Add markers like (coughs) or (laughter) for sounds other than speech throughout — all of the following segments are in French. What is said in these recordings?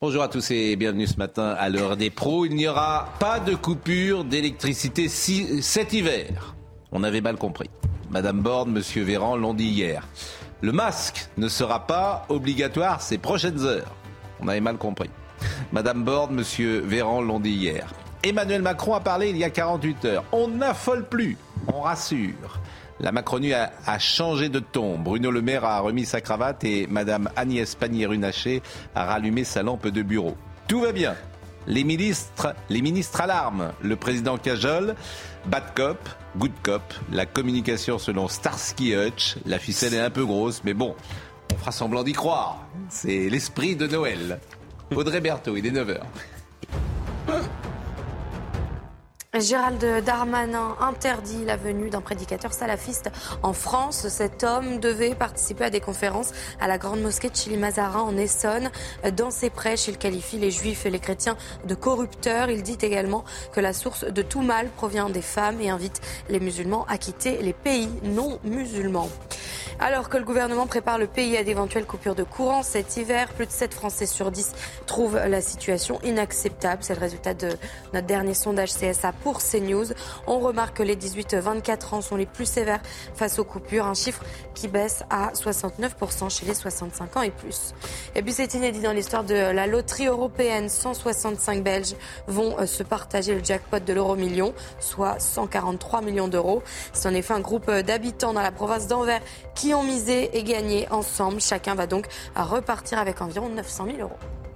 Bonjour à tous et bienvenue ce matin à l'heure des pros. Il n'y aura pas de coupure d'électricité cet hiver. On avait mal compris. Madame Borne, Monsieur Véran l'ont dit hier. Le masque ne sera pas obligatoire ces prochaines heures. On avait mal compris. Madame Borne, Monsieur Véran l'ont dit hier. Emmanuel Macron a parlé il y a 48 heures. On n'affole plus, on rassure. La Macronie a, changé de ton. Bruno Le Maire a remis sa cravate et Madame Agnès Pannier-Runacher a rallumé sa lampe de bureau. Tout va bien. Les ministres, les ministres alarment. Le président cajole. Bad cop, good cop. La communication selon Starsky Hutch. La ficelle est un peu grosse, mais bon, on fera semblant d'y croire. C'est l'esprit de Noël. Audrey Berthaud, il est 9h. Gérald Darmanin interdit la venue d'un prédicateur salafiste en France. Cet homme devait participer à des conférences à la grande mosquée de Chili-Mazarin en Essonne. Dans ses prêches, il qualifie les juifs et les chrétiens de corrupteurs. Il dit également que la source de tout mal provient des femmes et invite les musulmans à quitter les pays non musulmans. Alors que le gouvernement prépare le pays à d'éventuelles coupures de courant cet hiver, plus de 7 Français sur 10 trouvent la situation inacceptable. C'est le résultat de notre dernier sondage CSA pour CNews. On remarque que les 18-24 ans sont les plus sévères face aux coupures, un chiffre qui baisse à 69% chez les 65 ans et plus. Et puis c'est inédit dans l'histoire de la loterie européenne. 165 Belges vont euh, se partager le jackpot de l'euro million, soit 143 millions d'euros. C'est en effet un groupe euh, d'habitants dans la province d'Anvers qui ont misé et gagné ensemble. Chacun va donc à repartir avec environ 900 000 euros.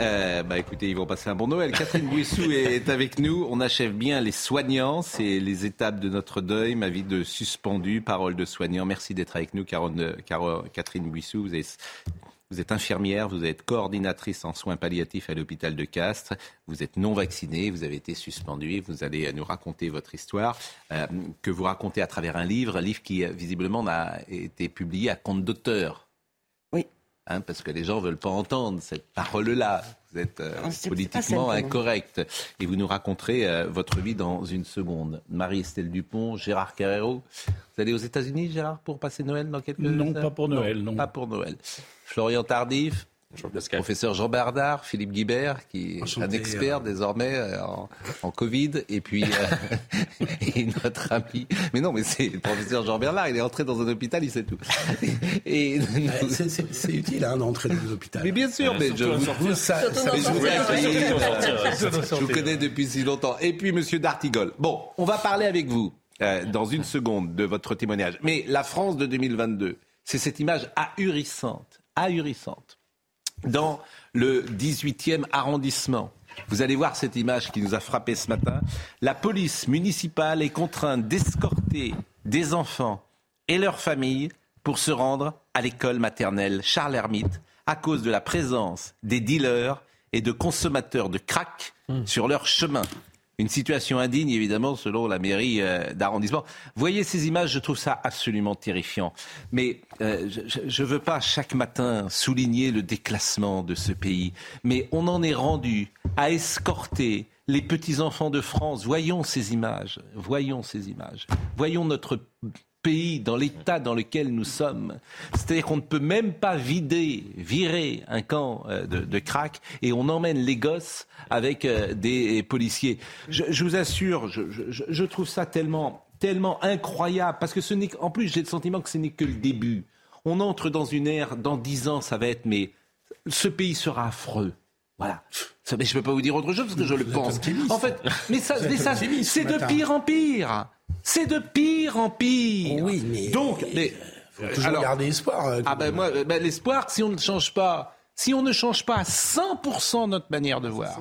Euh, bah écoutez, ils vont passer un bon Noël. Catherine Bouissou (laughs) est avec nous. On achève bien les soignants. C'est les étapes de notre deuil. Ma vie de suspendu, parole de soignant. Merci d'être avec nous, Caronne- Catherine Bouissou. Vous êtes, vous êtes infirmière, vous êtes coordinatrice en soins palliatifs à l'hôpital de Castres. Vous êtes non vaccinée, vous avez été suspendue. Vous allez nous raconter votre histoire, euh, que vous racontez à travers un livre, un livre qui euh, visiblement n'a été publié à compte d'auteur. Hein, parce que les gens veulent pas entendre cette parole-là. Vous êtes euh, Ah, politiquement simple, incorrect. Et vous nous raconterez euh, votre vie dans une seconde. Marie-Estelle Dupont, Gérard Carrero. Vous allez aux États-Unis, Gérard, pour passer Noël dans quelques Non, pas pour Noël, non. Pas pour Noël. Florian Tardif. Professeur Jean Bernard, Philippe Guibert, qui est Enchanté, un expert euh. désormais euh, en, en Covid, et puis euh, (laughs) et notre ami. Mais non, mais c'est le professeur Jean Bernard, il est entré dans un hôpital, il sait tout. Et, c'est- C'est c'est utile hein, d'entrer dans l'hôpital. mais bien sûr, mais je vous, Vous, ça- ça- mais je vous euh, sortir. je vous connais depuis si longtemps. Et puis, Monsieur Dartigol. Bon, on va parler avec vous euh, dans une seconde de votre témoignage. Mais la France de 2022, c'est cette image ahurissante, ahurissante. Dans le 18e arrondissement, vous allez voir cette image qui nous a frappé ce matin. La police municipale est contrainte d'escorter des enfants et leurs familles pour se rendre à l'école maternelle Charles Hermite à cause de la présence des dealers et de consommateurs de crack sur leur chemin. Une situation indigne, évidemment, selon la mairie euh, d'arrondissement. Voyez ces images, je trouve ça absolument terrifiant. Mais euh, je ne veux pas chaque matin souligner le déclassement de ce pays, mais on en est rendu à escorter les petits-enfants de France. Voyons ces images, voyons ces images. Voyons notre pays dans l'état dans lequel nous sommes. C'est-à-dire qu'on ne peut même pas vider, virer un camp euh, de, de crack et on emmène les gosses avec euh, des policiers. Je, je vous assure, je, je- je trouve ça tellement, tellement incroyable parce que ce n'est en plus j'ai le sentiment que ce n'est que le début. On entre dans une ère, dans dix ans, ça va être mais ce pays sera affreux. Voilà. Mais je ne peux pas vous dire autre chose parce que je le pense. En fait, mais ça, mais ça, c'est ce de pire en pire. C'est de pire en pire. Oui, mais- donc, mais, faut toujours garder espoir. euh, ah ben moi, euh, ben, l'espoir, si on ne change pas, si on ne change pas à 100% notre manière de voir,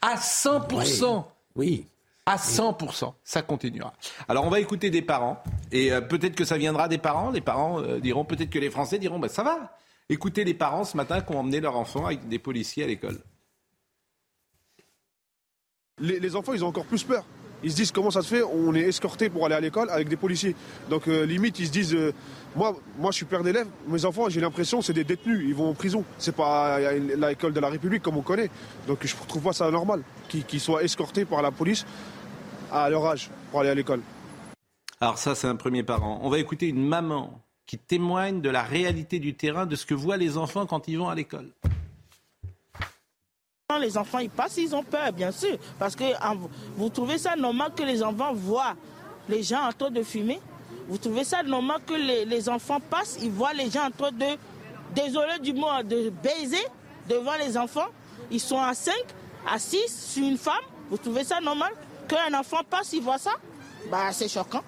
à 100%, Oui. À 100%, ça continuera. Alors on va écouter des parents, et euh, peut-être que ça viendra des parents. Les parents euh, diront, peut-être que les Français diront, bah, ça va. Écoutez les parents ce matin qui ont emmené leur enfant avec des policiers à l'école. Les, enfants, ils ont encore plus peur. Ils se disent comment ça se fait, on est escorté pour aller à l'école avec des policiers. Donc euh, limite, ils se disent, moi, moi je suis père d'élèves, mes enfants, j'ai l'impression c'est des détenus, ils vont en prison. C'est pas l'école de la République comme on connaît. Donc je trouve pas ça normal qu'ils soient escortés par la police à leur âge pour aller à l'école. Alors ça, c'est un premier parent. On va écouter une maman qui témoigne de la réalité du terrain, de ce que voient les enfants quand ils vont à l'école. Les enfants, ils passent, ils ont peur, bien sûr. Parce que vous trouvez ça normal que les enfants voient les gens en train de fumer? Vous trouvez ça normal que les, enfants passent, ils voient les gens en train de, désolé du mot, de baiser devant les enfants? Ils sont à 5, à 6 sur une femme? Vous trouvez ça normal qu'un enfant passe, il voit ça, bah, c'est choquant.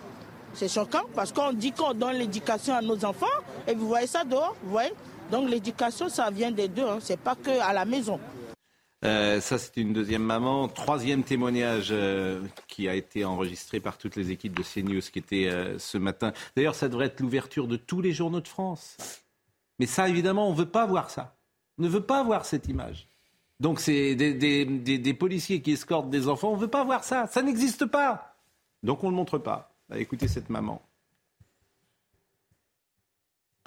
C'est choquant parce qu'on dit qu'on donne l'éducation à nos enfants et vous voyez ça dehors, vous voyez? Donc l'éducation, ça vient des deux, hein. c'est pas que à la maison. Euh, ça, c'est une deuxième maman. Troisième témoignage euh, qui a été enregistré par toutes les équipes de CNews qui était euh, ce matin. D'ailleurs, ça devrait être l'ouverture de tous les journaux de France. Mais ça, évidemment, on ne veut pas voir ça. On ne veut pas voir cette image. Donc c'est des, policiers qui escortent des enfants. On ne veut pas voir ça. Ça n'existe pas. Donc on ne le montre pas. Bah, écoutez cette maman.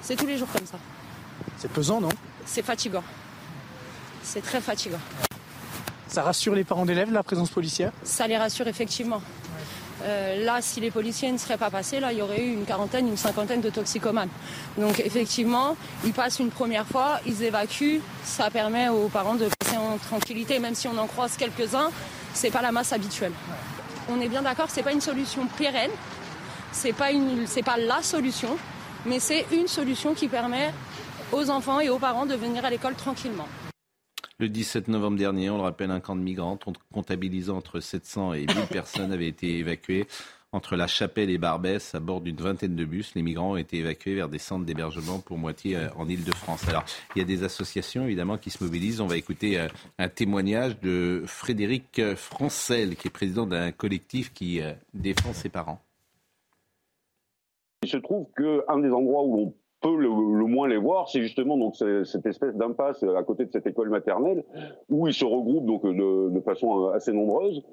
C'est tous les jours comme ça. C'est pesant, non? C'est fatigant. C'est très fatigant. Ça rassure les parents d'élèves, la présence policière Ça les rassure effectivement. Euh, là, si les policiers ne seraient pas passés, là, il y aurait eu une quarantaine, une cinquantaine de toxicomanes. Donc, effectivement, ils passent une première fois, ils évacuent. Ça permet aux parents de passer en tranquillité, même si on en croise quelques-uns, c'est pas la masse habituelle. On est bien d'accord, c'est pas une solution pérenne, c'est pas pas la solution, mais c'est une solution qui permet aux enfants et aux parents de venir à l'école tranquillement. Le 17 novembre dernier, on le rappelle, un camp de migrants comptabilisant entre 700 et 1000 personnes avait été évacué entre la Chapelle et Barbès à bord d'une vingtaine de bus. Les migrants ont été évacués vers des centres d'hébergement pour moitié euh, en Ile-de-France. Alors, il y a des associations évidemment qui se mobilisent. On va écouter euh, un témoignage de Frédéric Francel, qui est président d'un collectif qui euh, défend ses parents. Il se trouve qu'un des endroits où on le, moins les voir, c'est justement donc cette espèce d'impasse à côté de cette école maternelle où ils se regroupent donc de, façon assez nombreuse.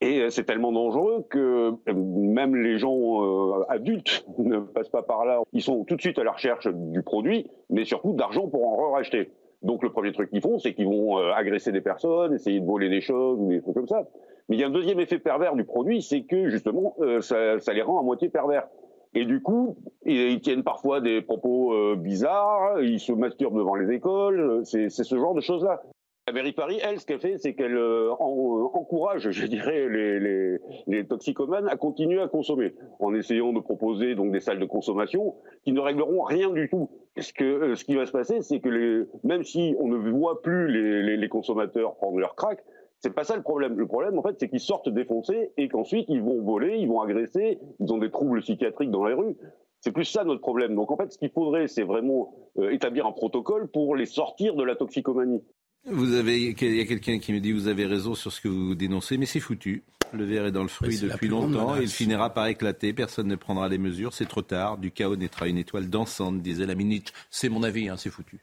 Et c'est tellement dangereux que même les gens euh, adultes (laughs) ne passent pas par là. Ils sont tout de suite à la recherche du produit, mais surtout d'argent pour en racheter. Donc le premier truc qu'ils font, c'est qu'ils vont euh, agresser des personnes, essayer de voler des choses ou des trucs comme ça. Mais il y a un deuxième effet pervers du produit, c'est que justement, euh, ça les rend à moitié pervers. Et du coup, ils, tiennent parfois des propos euh, bizarres, ils se masturbent devant les écoles, c'est ce genre de choses-là. La mairie Paris, elle, ce qu'elle fait, c'est qu'elle euh, encourage, je dirais, les, les, les, toxicomanes à continuer à consommer, en essayant de proposer donc des salles de consommation qui ne régleront rien du tout. Parce que euh, ce qui va se passer, c'est que les, même si on ne voit plus les, les consommateurs prendre leur crack, c'est pas ça le problème. Le problème, en fait, c'est qu'ils sortent défoncés et qu'ensuite ils vont voler, ils vont agresser, ils ont des troubles psychiatriques dans les rues. C'est plus ça notre problème. Donc en fait, ce qu'il faudrait, c'est vraiment euh, établir un protocole pour les sortir de la toxicomanie. Vous avez, il y a quelqu'un qui me dit vous avez raison sur ce que vous dénoncez, mais c'est foutu. Le verre est dans le fruit depuis longtemps et il finira par éclater. Personne ne prendra les mesures. C'est trop tard. Du chaos naîtra une étoile dansante, disait la minute. C'est mon avis, hein, c'est foutu.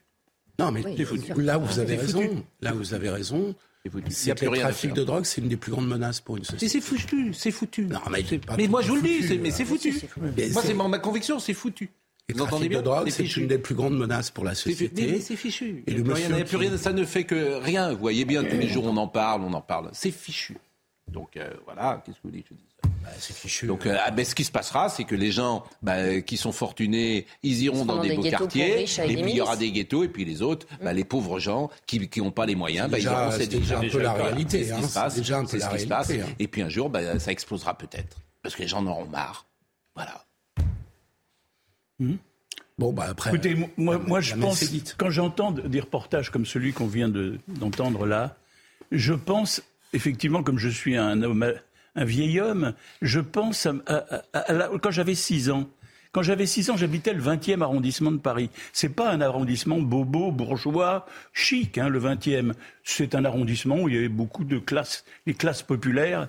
Non, mais là où vous avez raison, là où vous avez raison, c'est que le trafic de drogue, c'est une des plus grandes menaces pour une société. C'est foutu, c'est foutu. Non, mais, moi je vous le dis, mais c'est foutu. Moi c'est ma conviction, c'est foutu. Le trafic de drogue, c'est une des plus grandes menaces pour la société. c'est fichu. Et le rien, ça ne fait que rien. Vous voyez bien, tous les jours on en parle, on en parle. C'est fichu. Donc euh, voilà, qu'est-ce que vous voulez que je dise? Bah, c'est fichu. Donc, euh, ah, ben, ce qui se passera, c'est que les gens bah, qui sont fortunés, ils iront dans, des, beaux quartiers, et puis il y aura des ghettos, et puis les autres, bah, les pauvres gens qui n'ont pas les moyens, bah, ils auront C'est déjà un peu la réalité. C'est ce qui se passe. Hein. Et puis un jour, bah, ça explosera peut-être, parce que les gens en auront marre. Voilà. Hmm. Bon, bah après. Écoutez, moi, moi je pense, quand j'entends des reportages comme celui qu'on vient d'entendre là, je pense effectivement, comme je suis un homme un vieil homme. Je pense à, quand j'avais 6 ans. Quand j'avais 6 ans, j'habitais le 20e arrondissement de Paris. C'est pas un arrondissement bobo, bourgeois, chic, hein, le 20e. C'est un arrondissement où il y avait beaucoup de classes, les classes populaires.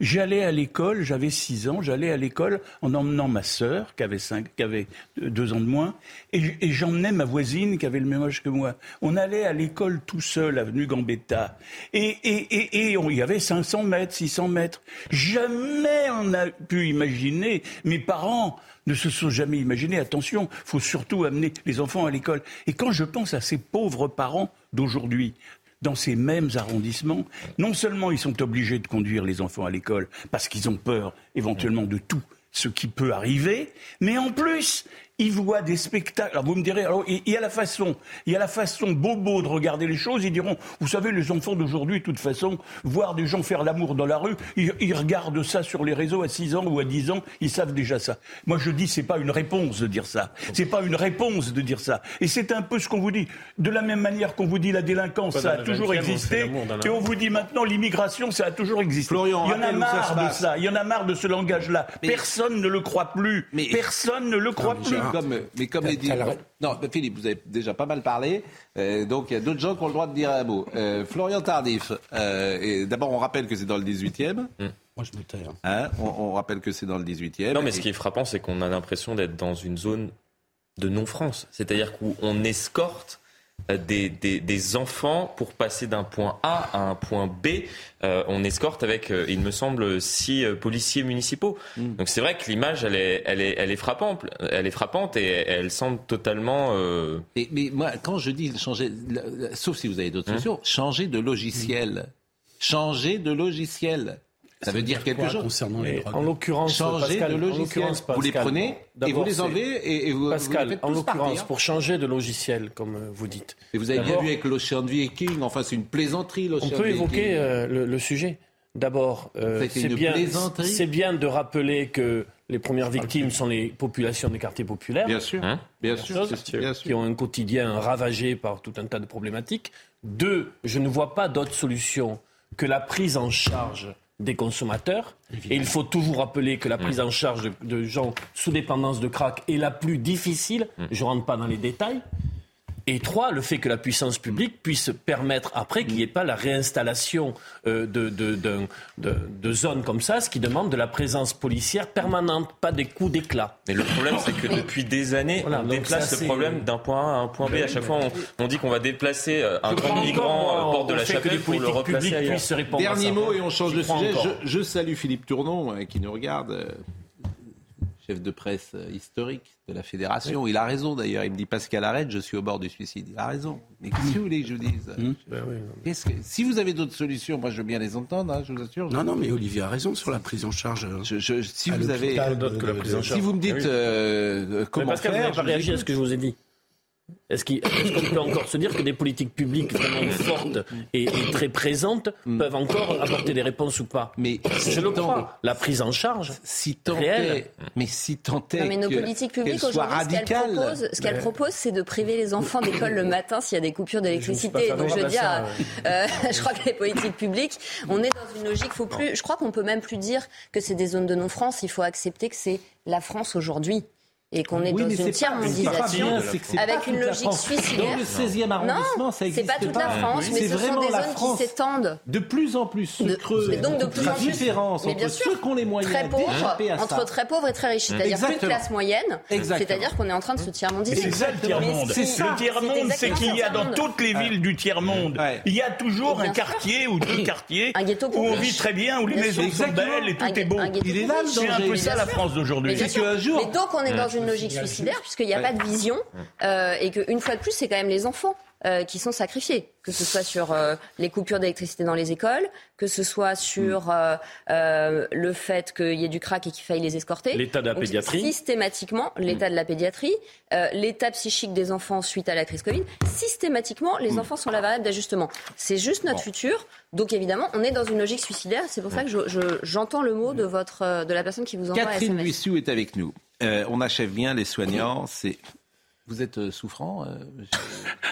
J'allais à l'école, j'avais 6 ans, j'allais à l'école en emmenant ma sœur, qui avait, cinq, qui avait deux ans de moins, et, j'emmenais ma voisine, qui avait le même âge que moi. On allait à l'école tout seul, avenue Gambetta, et, il y avait 500 mètres, 600 mètres. Jamais on a pu imaginer, mes parents ne se sont jamais imaginés, attention, faut surtout amener les enfants à l'école. Et quand je pense à ces pauvres parents d'aujourd'hui, dans ces mêmes arrondissements, non seulement ils sont obligés de conduire les enfants à l'école parce qu'ils ont peur éventuellement de tout ce qui peut arriver, mais en plus, ils voient des spectacles. Alors vous me direz, alors il y a la façon, il y a la façon bobo de regarder les choses. Ils diront, vous savez, les enfants d'aujourd'hui, de toute façon, voir des gens faire l'amour dans la rue, ils, regardent ça sur les réseaux à 6 ans ou à 10 ans, ils savent déjà ça. Moi, je dis, c'est pas une réponse de dire ça. C'est pas une réponse de dire ça. Et c'est un peu ce qu'on vous dit. De la même manière qu'on vous dit la délinquance, ça a toujours existé, et on vous dit maintenant l'immigration, ça a toujours existé. il y en a marre de ça. Il y en a marre de ce langage-là. Personne ne le croit plus. Personne ne le croit plus mais comme les dit. Non, Philippe, vous avez déjà pas mal parlé. Euh, donc il y a d'autres gens qui ont le droit de dire un mot. Euh, Florian Tardif, euh, d'abord on rappelle que c'est dans le 18e. Mm. Moi je me tais. Hein. Hein, on, rappelle que c'est dans le 18e. Non, mais ce qui est frappant, c'est qu'on a l'impression d'être dans une zone de non-France. C'est-à-dire qu'on escorte euh, des, des, enfants pour passer d'un point A à un point B. Euh, on escorte avec, euh, il me semble, six policiers municipaux. Mm. Donc c'est vrai que l'image, elle est, elle, est, elle, est frappante, elle est frappante et elle semble totalement... Mais, moi, quand je dis changer, sauf si vous avez d'autres hein solutions, changer de logiciel. Changer de logiciel. Ça, veut dire, quelque chose concernant les En l'occurrence, changer de logiciel. vous les prenez et vous les enlevez et, vous, Pascal, en l'occurrence, pour changer de logiciel, comme euh, vous dites. Et vous avez bien vu avec l'Ocean Viking, enfin c'est une plaisanterie On peut évoquer euh, le, sujet. D'abord, euh, c'est bien, bien de rappeler que les premières victimes sont les populations des quartiers populaires. Bien sûr, hein bien, sûr, bien sûr, qui ont un quotidien ravagé par tout un tas de problématiques. Deux, je ne vois pas d'autre solution que la prise en charge des consommateurs. Et il faut toujours rappeler que la prise en charge de, gens sous dépendance de crack est la plus difficile. Mm. Je ne rentre pas dans les détails. Et trois, le fait que la puissance publique puisse permettre après qu'il n'y ait pas la réinstallation euh, de, de, zones comme ça, ce qui demande de la présence policière permanente, pas des coups d'éclat. Mais le problème, c'est que depuis des années, on déplace ce problème d'un point A à un point B. À chaque fois, on, dit qu'on va déplacer euh, un grand migrant au bord de la chapelle pour le replacer ailleurs. Dernier mot et on change de sujet. Je, je, salue Philippe Tournon euh, qui nous regarde chef de presse euh, historique de la fédération. Il a raison d'ailleurs. Il me dit Pascal arrête, je suis au bord du suicide. Il a raison. Mais qu'est-ce que vous voulez que je vous dise mmh. ben Si vous avez d'autres solutions, moi je veux bien les entendre, hein, je vous assure. Non, non, mais Olivier a raison sur la prise en charge. si vous avez, si vous me dites ah euh, comment Pascal, faire, n'avez pas réagi à ce que je vous ai dit. Est-ce qu'on peut encore se dire que des politiques publiques vraiment fortes et, très présentes mm. peuvent encore apporter des réponses ou pas? Mais je le crois. La prise en charge si tant réelle. mais si tant est mais nos politiques publiques aujourd'hui, ce qu'elles proposent, c'est de priver les enfants d'école le matin s'il y a des coupures d'électricité. Donc je veux dire, euh, (laughs) je crois que les politiques publiques, on est dans une logique. Faut plus. Je crois qu'on peut même plus dire que c'est des zones de non-France. Il faut accepter que c'est la France aujourd'hui et qu'on est dans une tiers-mondisation avec une logique suicidaire. Dans le 16e arrondissement, ça existe pas. C'est pas toute la France, mais ce sont des zones qui s'étendent. De plus en plus se creuse. Mais donc de plus en plus. différence entre ceux qui ont les moyens très pauvres, entre très pauvres et très riches. C'est-à-dire plus de classe moyenne. C'est-à-dire qu'on est en train de se tiers-mondiser. C'est ça le tiers-monde. Le tiers-monde, c'est qu'il y a dans toutes les villes du tiers-monde, il y a toujours un quartier ou deux quartiers où on vit très bien, où les maisons sont belles et tout est beau. Il est là C'est un peu ça la France d'aujourd'hui. Mais donc on est dans une une logique suicidaire puisqu'il n'y a pas de vision euh, et qu'une fois de plus, c'est quand même les enfants euh, qui sont sacrifiés, que ce soit sur euh, les coupures d'électricité dans les écoles, que ce soit sur mm. le fait qu'il y ait du crack et qu'il faille les escorter. L'état de la pédiatrie. Systématiquement, l'état de la pédiatrie, l'état psychique des enfants suite à la crise Covid. Systématiquement, les mm. enfants sont la variable d'ajustement. C'est juste notre futur. Donc évidemment, on est dans une logique suicidaire. C'est pour ça que j'entends le mot de, votre, de la personne qui vous envoie Catherine Buissou est avec nous. Euh, on achève bien les soignants. C'est vous êtes euh, souffrant euh,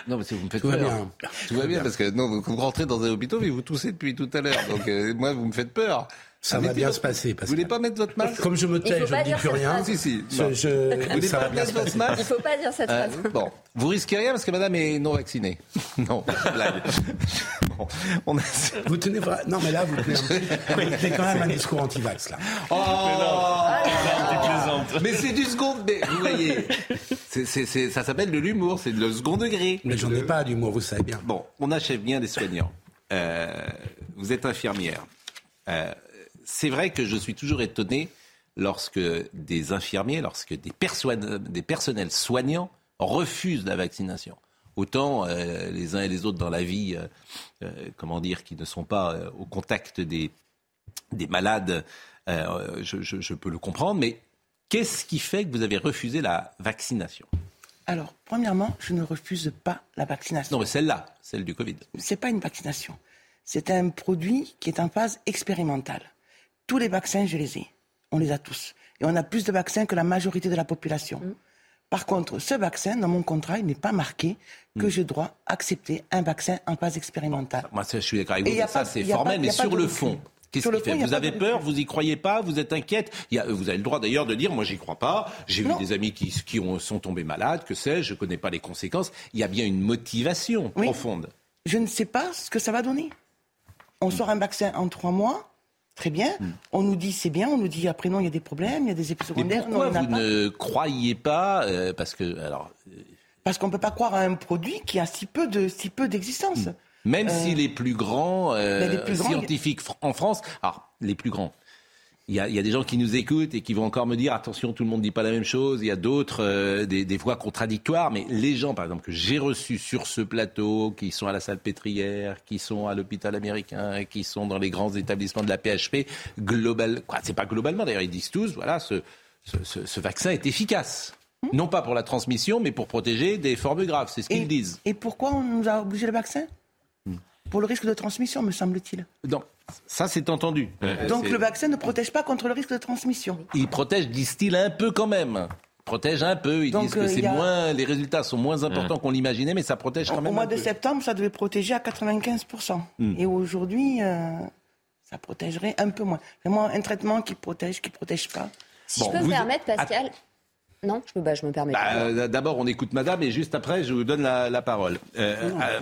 Non, mais vous me faites tout peur. Va bien. Tout va bien parce que non, vous rentrez dans un hôpital et vous toussez depuis tout à l'heure. Donc moi, vous me faites peur. Ça va bien se passer. Vous voulez pas mettre votre masque? Comme je me tais, je ne dis plus rien. Si, si. Je, je, Vous voulez pas mettre votre masque? Il faut pas dire cette Euh, phrase. bon, vous risquez rien parce que madame est non vaccinée. (laughs) non, blague. (laughs) Bon, on a... Vous tenez vra- Non, mais là, vous tenez, un tenez quand même un discours anti-vax, là. Oh Mais c'est du second, mais vous voyez, c'est, c'est- c'est- ça s'appelle de l'humour, c'est le second degré. Mais j'en ai pas d'humour, vous savez bien. Bon, on achève bien des soignants. Euh, vous êtes infirmière. Euh, c'est vrai que je suis toujours étonné lorsque des infirmiers, lorsque des, perso- des personnels soignants refusent la vaccination. Autant euh, les uns et les autres dans la vie, euh, euh, comment dire, qui ne sont pas au contact des, des malades, je, je- je peux le comprendre, mais qu'est-ce qui fait que vous avez refusé la vaccination? Alors, premièrement, je ne refuse pas la vaccination. Non, mais celle-là, celle du Covid. C'est pas une vaccination. C'est un produit qui est en phase expérimentale. Tous les vaccins, je les ai. On les a tous. Et on a plus de vaccins que la majorité de la population. Par contre, ce vaccin, dans mon contrat, il n'est pas marqué que je dois accepter un vaccin en phase expérimentale. Moi, ça, je suis d'accord avec vous. ça, pas- c'est formel. pas- mais sur le recul. fond, qu'est-ce Sur le qui fait Vous avez peur, vous y croyez pas, vous êtes inquiète. Il y a- Vous avez le droit d'ailleurs de dire, moi, j'y crois pas. J'ai vu des amis qui, qui ont, sont tombés malades, que sais-je, je connais pas les conséquences. Il y a bien une motivation profonde. Je ne sais pas ce que ça va donner. On sort un vaccin en trois mois, très bien. On nous dit c'est bien, on nous dit après non, il y a des problèmes, il y a des effets Mais secondaires. non, pourquoi vous pas. ne croyez pas euh, Parce que, alors, Parce qu'on ne peut pas croire à un produit qui a si peu de si peu d'existence. Même Euh, si les plus grands euh, mais les plus grands, scientifiques en France, alors les plus grands, il y, a, il y a des gens qui nous écoutent et qui vont encore me dire attention, tout le monde ne dit pas la même chose. Il y a d'autres, euh, des, des voix contradictoires, mais les gens, par exemple, que j'ai reçus sur ce plateau, qui sont à la salle pétrière, qui sont à l'hôpital américain, qui sont dans les grands établissements de la PHP, global, quoi, c'est pas globalement d'ailleurs, ils disent tous, voilà, ce, ce, ce- ce vaccin est efficace. Non pas pour la transmission, mais pour protéger des formes graves. C'est ce qu'ils disent. Et pourquoi on nous a obligé le vaccin? Pour le risque de transmission, me semble-t-il. Non, ça c'est entendu. Donc le vaccin ne protège pas contre le risque de transmission. Il protège, disent-ils, un peu quand même. Protège un peu. Ils Donc, disent que euh, c'est a- moins, les résultats sont moins importants qu'on l'imaginait, mais ça protège quand Au même. mois un de peu. septembre, ça devait protéger à 95%. Hmm. Et aujourd'hui, euh, ça protégerait un peu moins. Vraiment, un traitement qui protège, qui ne protège pas. Si je peux me permettre, Pascal. Non, je, bah, je me permets Bah, pas. euh, D'abord, on écoute Madame et juste après, je vous donne la, la parole. Euh, euh,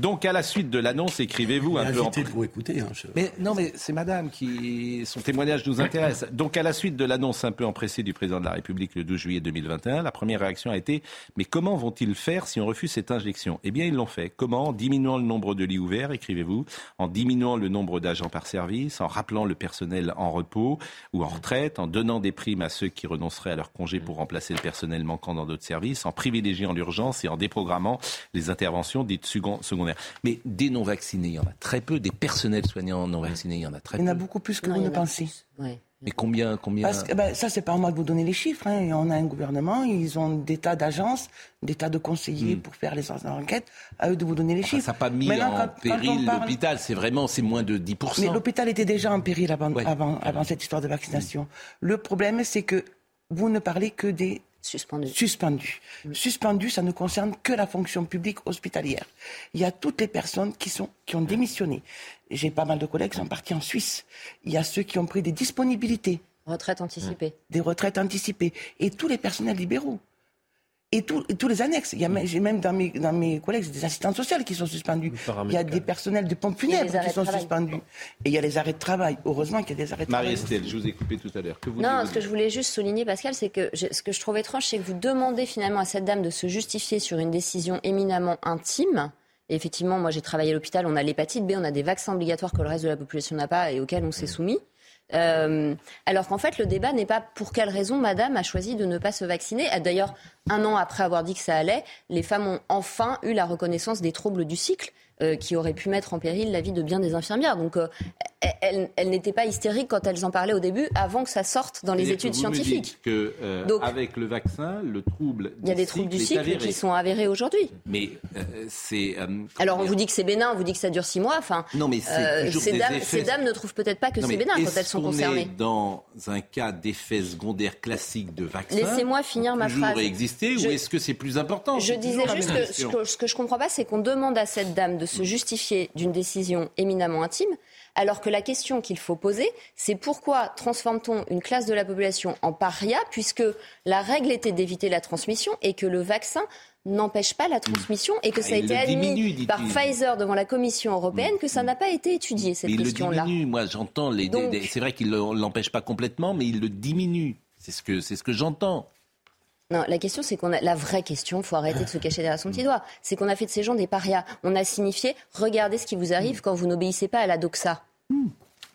donc, à la suite de l'annonce, écrivez-vous un peu en pour écouter. Hein, je- Mais non, mais c'est Madame qui son témoignage nous intéresse. Donc, à la suite de l'annonce un peu empressée du président de la République le 12 juillet 2021, la première réaction a été mais comment vont-ils faire si on refuse cette injection? Eh bien, ils l'ont fait. Comment? En diminuant le nombre de lits ouverts, écrivez-vous, en diminuant le nombre d'agents par service, en rappelant le personnel en repos ou en retraite, en donnant des primes à ceux qui renonceraient à leur congé pour remplacer le personnel manquant dans d'autres services, en privilégiant l'urgence et en déprogrammant les interventions dites second- secondaires. Mais des non vaccinés, il y en a très peu. Des personnels soignants non vaccinés, il y en a très Il y en peu. a beaucoup plus que Non, vous ne pensez. Mais combien, combien Parce que ben, ça, c'est pas à moi de vous donner les chiffres. hein. On a un gouvernement, ils ont des tas d'agences, des tas de conseillers pour faire les enquêtes. À eux de vous donner les Hmm. Enfin, chiffres. ça n'a pas mis Maintenant, en quand- péril parle- l'hôpital. C'est vraiment, c'est moins de 10%. Mais l'hôpital était déjà en péril avant, avant, avant cette histoire de vaccination. Le problème, c'est que vous ne parlez que des suspendus. Suspendus. Suspendus, ça ne concerne que la fonction publique hospitalière. Il y a toutes les personnes qui, sont, qui ont démissionné. J'ai pas mal de collègues qui sont partis en Suisse. Il y a ceux qui ont pris des disponibilités. Retraite anticipée. Des retraites anticipées. Et tous les personnels libéraux. Et, tout- et tous les annexes. Il y a même- J'ai même dans mes, dans mes collègues des assistantes sociales qui sont suspendus. Il y a des personnels de pompes funèbres qui sont suspendus. Et il y a les arrêts de travail. Heureusement qu'il y a des arrêts de travail. Marie-Estelle, je vous ai coupé tout à l'heure. Que vous Non, ce que je voulais juste souligner, Pascal, c'est que je- ce que je trouve étrange, c'est que vous demandez finalement à cette dame de se justifier sur une décision éminemment intime. Et effectivement, moi j'ai travaillé à l'hôpital, on a l'hépatite B, on a des vaccins obligatoires que le reste de la population n'a pas et auxquels on s'est soumis. Euh, alors qu'en fait, le débat n'est pas pour quelle raison madame a choisi de ne pas se vacciner. Ah, D'ailleurs, un an après avoir dit que ça allait, les femmes ont enfin eu la reconnaissance des troubles du cycle euh, qui auraient pu mettre en péril la vie de bien des infirmières. Donc, euh, elles, elles n'étaient pas hystériques quand elles en parlaient au début, avant que ça sorte dans les que études me scientifiques. dites que euh, Donc- avec le vaccin, le trouble Il y a des troubles du cycle qui sont avérés aujourd'hui. Mais c'est. Alors on vous dit que c'est bénin, on vous dit que ça dure six mois. Enfin, Non, mais ces, dames, effets- ces dames ne trouvent peut-être pas que c'est bénin quand elles sont concernées. est dans un cas d'effet secondaire classique de vaccin Laissez-moi finir ma phrase. exister Je- ou est-ce que c'est plus important Je disais juste que ce, que ce que je comprends pas, c'est qu'on demande à cette dame de se justifier d'une décision éminemment intime, alors que la question qu'il faut poser, c'est pourquoi transforme-t-on une classe de la population en paria, puisque la règle était d'éviter la transmission et que le vaccin n'empêche pas la transmission et que ah, ça a été admis par Pfizer devant la Commission européenne que ça n'a pas été étudié, cette question-là. Il le diminue, moi j'entends, les, c'est vrai qu'il ne l'empêche pas complètement, mais il le diminue. C'est ce que, c'est ce que j'entends. Non, la question, c'est qu'on a la vraie question. Il faut arrêter de se cacher derrière son petit doigt. C'est qu'on a fait de ces gens des parias. On a signifié regardez ce qui vous arrive quand vous n'obéissez pas à la doxa.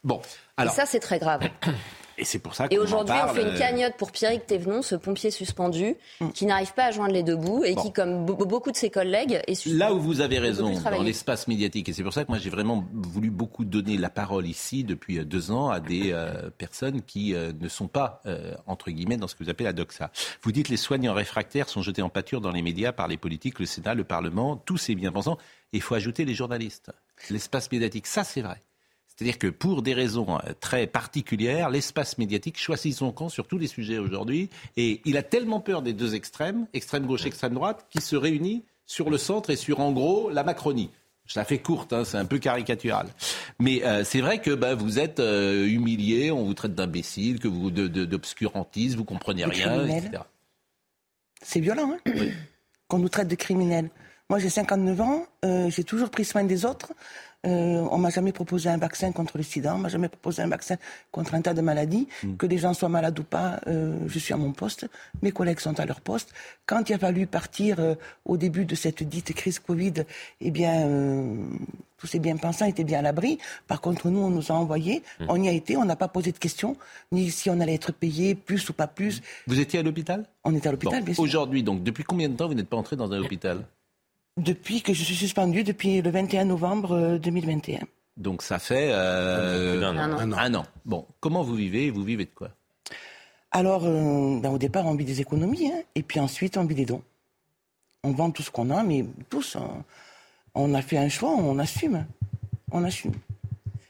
Bon, alors. Et ça, c'est très grave. (clears throat) Et c'est pour ça Et aujourd'hui, on fait une euh, cagnotte pour Pierrick Thévenon, ce pompier suspendu, mm. qui n'arrive pas à joindre les deux bouts et qui, comme beaucoup de ses collègues, est suspendu. Là où vous avez raison, dans l'espace médiatique, et c'est pour ça que moi j'ai vraiment voulu beaucoup donner la parole ici depuis euh, deux ans à des euh, personnes qui ne sont pas, entre guillemets, dans ce que vous appelez la doxa. Vous dites les soignants réfractaires sont jetés en pâture dans les médias par les politiques, le Sénat, le Parlement, tous ces bien-pensants. Et il faut ajouter les journalistes. L'espace médiatique, ça c'est vrai. C'est-à-dire que pour des raisons euh, très particulières, l'espace médiatique choisit son camp sur tous les sujets aujourd'hui. Et il a tellement peur des deux extrêmes, extrême gauche, extrême droite, qui se réunit sur le centre et sur, en gros, la Macronie. Je la fais courte, hein, c'est un peu caricatural. Mais euh, c'est vrai que bah, vous êtes euh, humilié, on vous traite d'imbécile, que vous d'obscurantiste, vous comprenez rien, etc. C'est violent, hein Qu'on nous traite de criminels. Moi, j'ai 59 ans, j'ai toujours pris soin des autres. Euh, on m'a jamais proposé un vaccin contre le sida, on m'a jamais proposé un vaccin contre un tas de maladies. Mm. Que des gens soient malades ou pas, euh, je suis à mon poste, mes collègues sont à leur poste. Quand il a fallu partir euh, au début de cette dite crise Covid, eh bien, tous ces bien-pensants étaient bien à l'abri. Par contre, nous, on nous a envoyés, mm. on y a été, on n'a pas posé de questions, ni si on allait être payé plus ou pas plus. Vous étiez à l'hôpital? On était à l'hôpital, bien sûr. Aujourd'hui, donc, depuis combien de temps vous n'êtes pas entré dans un hôpital? Depuis que je suis suspendu, depuis le 21 novembre 2021. Euh, Donc ça fait euh, un, an. Bon, comment vous vivez Vous vivez de quoi? Alors, euh, ben, au départ, on vit des économies, hein, et puis ensuite, on vit des dons. On vend tout ce qu'on a, mais tous, hein. on, a fait un choix, on assume. On assume.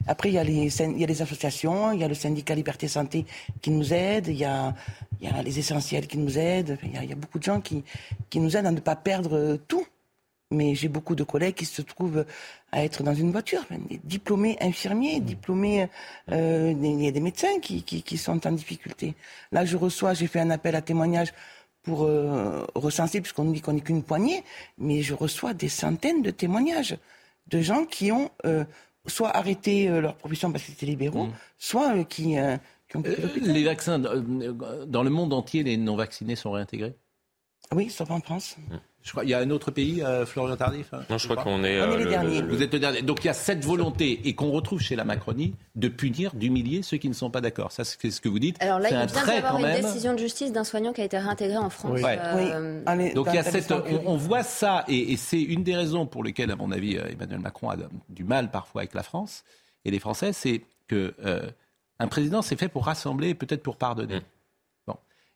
Après, il y, a les, il y a les associations, il y a le syndicat Liberté Santé qui nous aide, il y a, il y a les essentiels qui nous aident, il y a, il y a beaucoup de gens qui, qui nous aident à ne pas perdre tout mais j'ai beaucoup de collègues qui se trouvent à être dans une voiture, des diplômés infirmiers, diplômés, euh, il y a des médecins qui, qui, sont en difficulté. Là, je reçois, j'ai fait un appel à témoignage pour euh, recenser, puisqu'on nous dit qu'on n'est qu'une poignée, mais je reçois des centaines de témoignages de gens qui ont euh, soit arrêté leur profession parce qu'ils étaient libéraux, mmh. soit qui, qui ont... les vaccins, dans le monde entier, les non-vaccinés sont réintégrés? Oui, sauf en France. Mmh il y a un autre pays, euh, Florian Tardif hein, Non, je, crois qu'on est. On est les euh, derniers. Vous êtes le dernier. Donc il y a cette volonté, et qu'on retrouve chez la Macronie, de punir, d'humilier ceux qui ne sont pas d'accord. Ça, c'est ce que vous dites. Alors là, il vient d'y avoir une décision de justice d'un soignant qui a été réintégré en France. Oui. Euh, Donc il y a cette, on, voit ça, et, c'est une des raisons pour lesquelles, à mon avis, Emmanuel Macron a du mal parfois avec la France et les Français, c'est que un président, c'est fait pour rassembler, peut-être pour pardonner. Mm.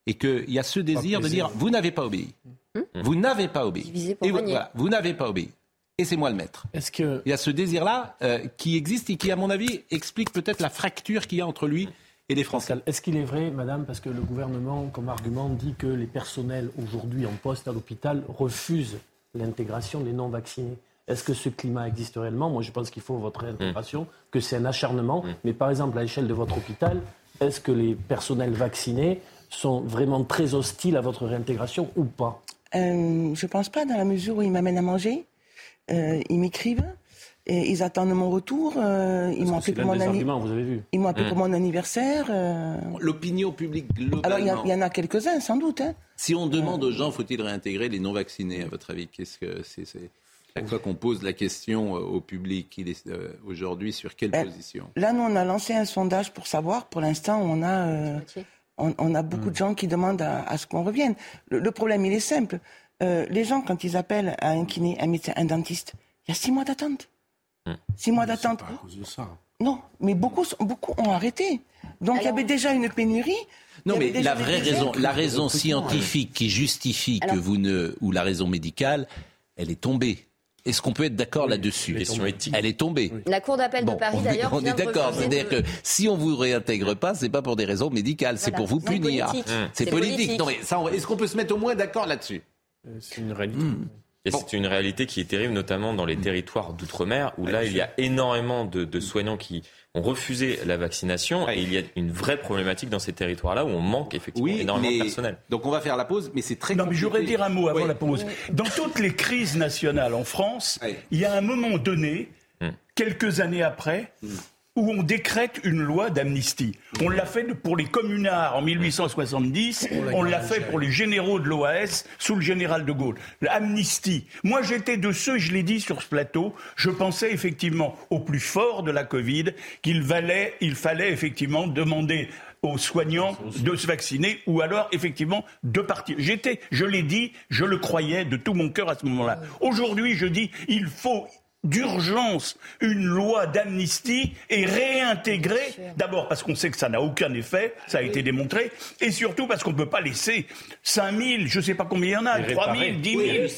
Et qu'il y a ce désir de dire, vous n'avez pas obéi. Hmm vous n'avez pas obéi. Et vous, n'avez pas obéi. Et c'est moi le maître. Est-ce que... Il y a ce désir-là euh, qui existe et qui, à mon avis, explique peut-être la fracture qu'il y a entre lui et les Français. Est-ce qu'il est vrai, madame, parce que le gouvernement, comme argument, dit que les personnels aujourd'hui en poste à l'hôpital refusent l'intégration des non-vaccinés? Est-ce que ce climat existe réellement? Moi, je pense qu'il faut votre intégration, que c'est un acharnement. Mais par exemple, à l'échelle de votre hôpital, est-ce que les personnels vaccinés sont vraiment très hostiles à votre réintégration ou pas euh, Je pense pas, dans la mesure où ils m'amènent à manger, euh, ils m'écrivent. Et ils attendent mon retour. Euh, ils m'ont appelé pour mon Ils m'ont appelé pour mon anniversaire. Euh. L'opinion publique globalement. Alors il y, en a quelques-uns, sans doute. Hein. Si on demande aux gens, faut-il réintégrer les non vaccinés À votre avis, qu'est-ce que c'est Chaque fois qu'on pose la question au public, il est aujourd'hui sur quelle ben, position? Là, nous, on a lancé un sondage pour savoir. Pour l'instant, on a on, a beaucoup de gens qui demandent à, ce qu'on revienne. Le, problème, il est simple. Euh, les gens, quand ils appellent à un kiné, un médecin, un dentiste, il y a six mois d'attente. Hmm. Six mois d'attente. Pas à cause de ça. Non, mais beaucoup, beaucoup ont arrêté. Donc il y avait déjà une pénurie. Non, mais la vraie raison, la raison scientifique qui justifie que vous ne, ou la raison médicale, elle est tombée. Est-ce qu'on peut être d'accord là-dessus? Elle est tombée. La Cour d'appel de Paris, d'ailleurs, on est d'accord. C'est-à-dire que si on vous réintègre pas, c'est pas pour des raisons médicales, c'est pour vous punir. C'est politique. Non, mais est-ce qu'on peut se mettre au moins d'accord là-dessus? Euh, C'est une réalité. Et c'est une réalité qui est terrible, notamment dans les territoires d'outre-mer, où là, il y a énormément de, soignants qui ont refusé la vaccination. Et il y a une vraie problématique dans ces territoires-là où on manque effectivement énormément de personnel. Donc on va faire la pause, mais c'est très Non, mais je voudrais dire un mot avant la pause. Dans toutes les crises nationales en France, il y a un moment donné, hmm. quelques années après, hmm où on décrète une loi d'amnistie. On l'a fait pour les communards en 1870, on l'a fait pour les généraux de l'OAS sous le général de Gaulle. L'amnistie. Moi, j'étais de ceux, je l'ai dit sur ce plateau, je pensais effectivement au plus fort de la Covid qu'il valait, il fallait effectivement demander aux soignants de se vacciner ou alors effectivement de partir. J'étais, je l'ai dit, je le croyais de tout mon cœur à ce moment-là. Aujourd'hui, je dis, il faut d'urgence une loi d'amnistie et réintégrer, d'abord parce qu'on sait que ça n'a aucun effet, ça a été démontré, et surtout parce qu'on ne peut pas laisser 5000, je ne sais pas combien il y en a, 3000, 10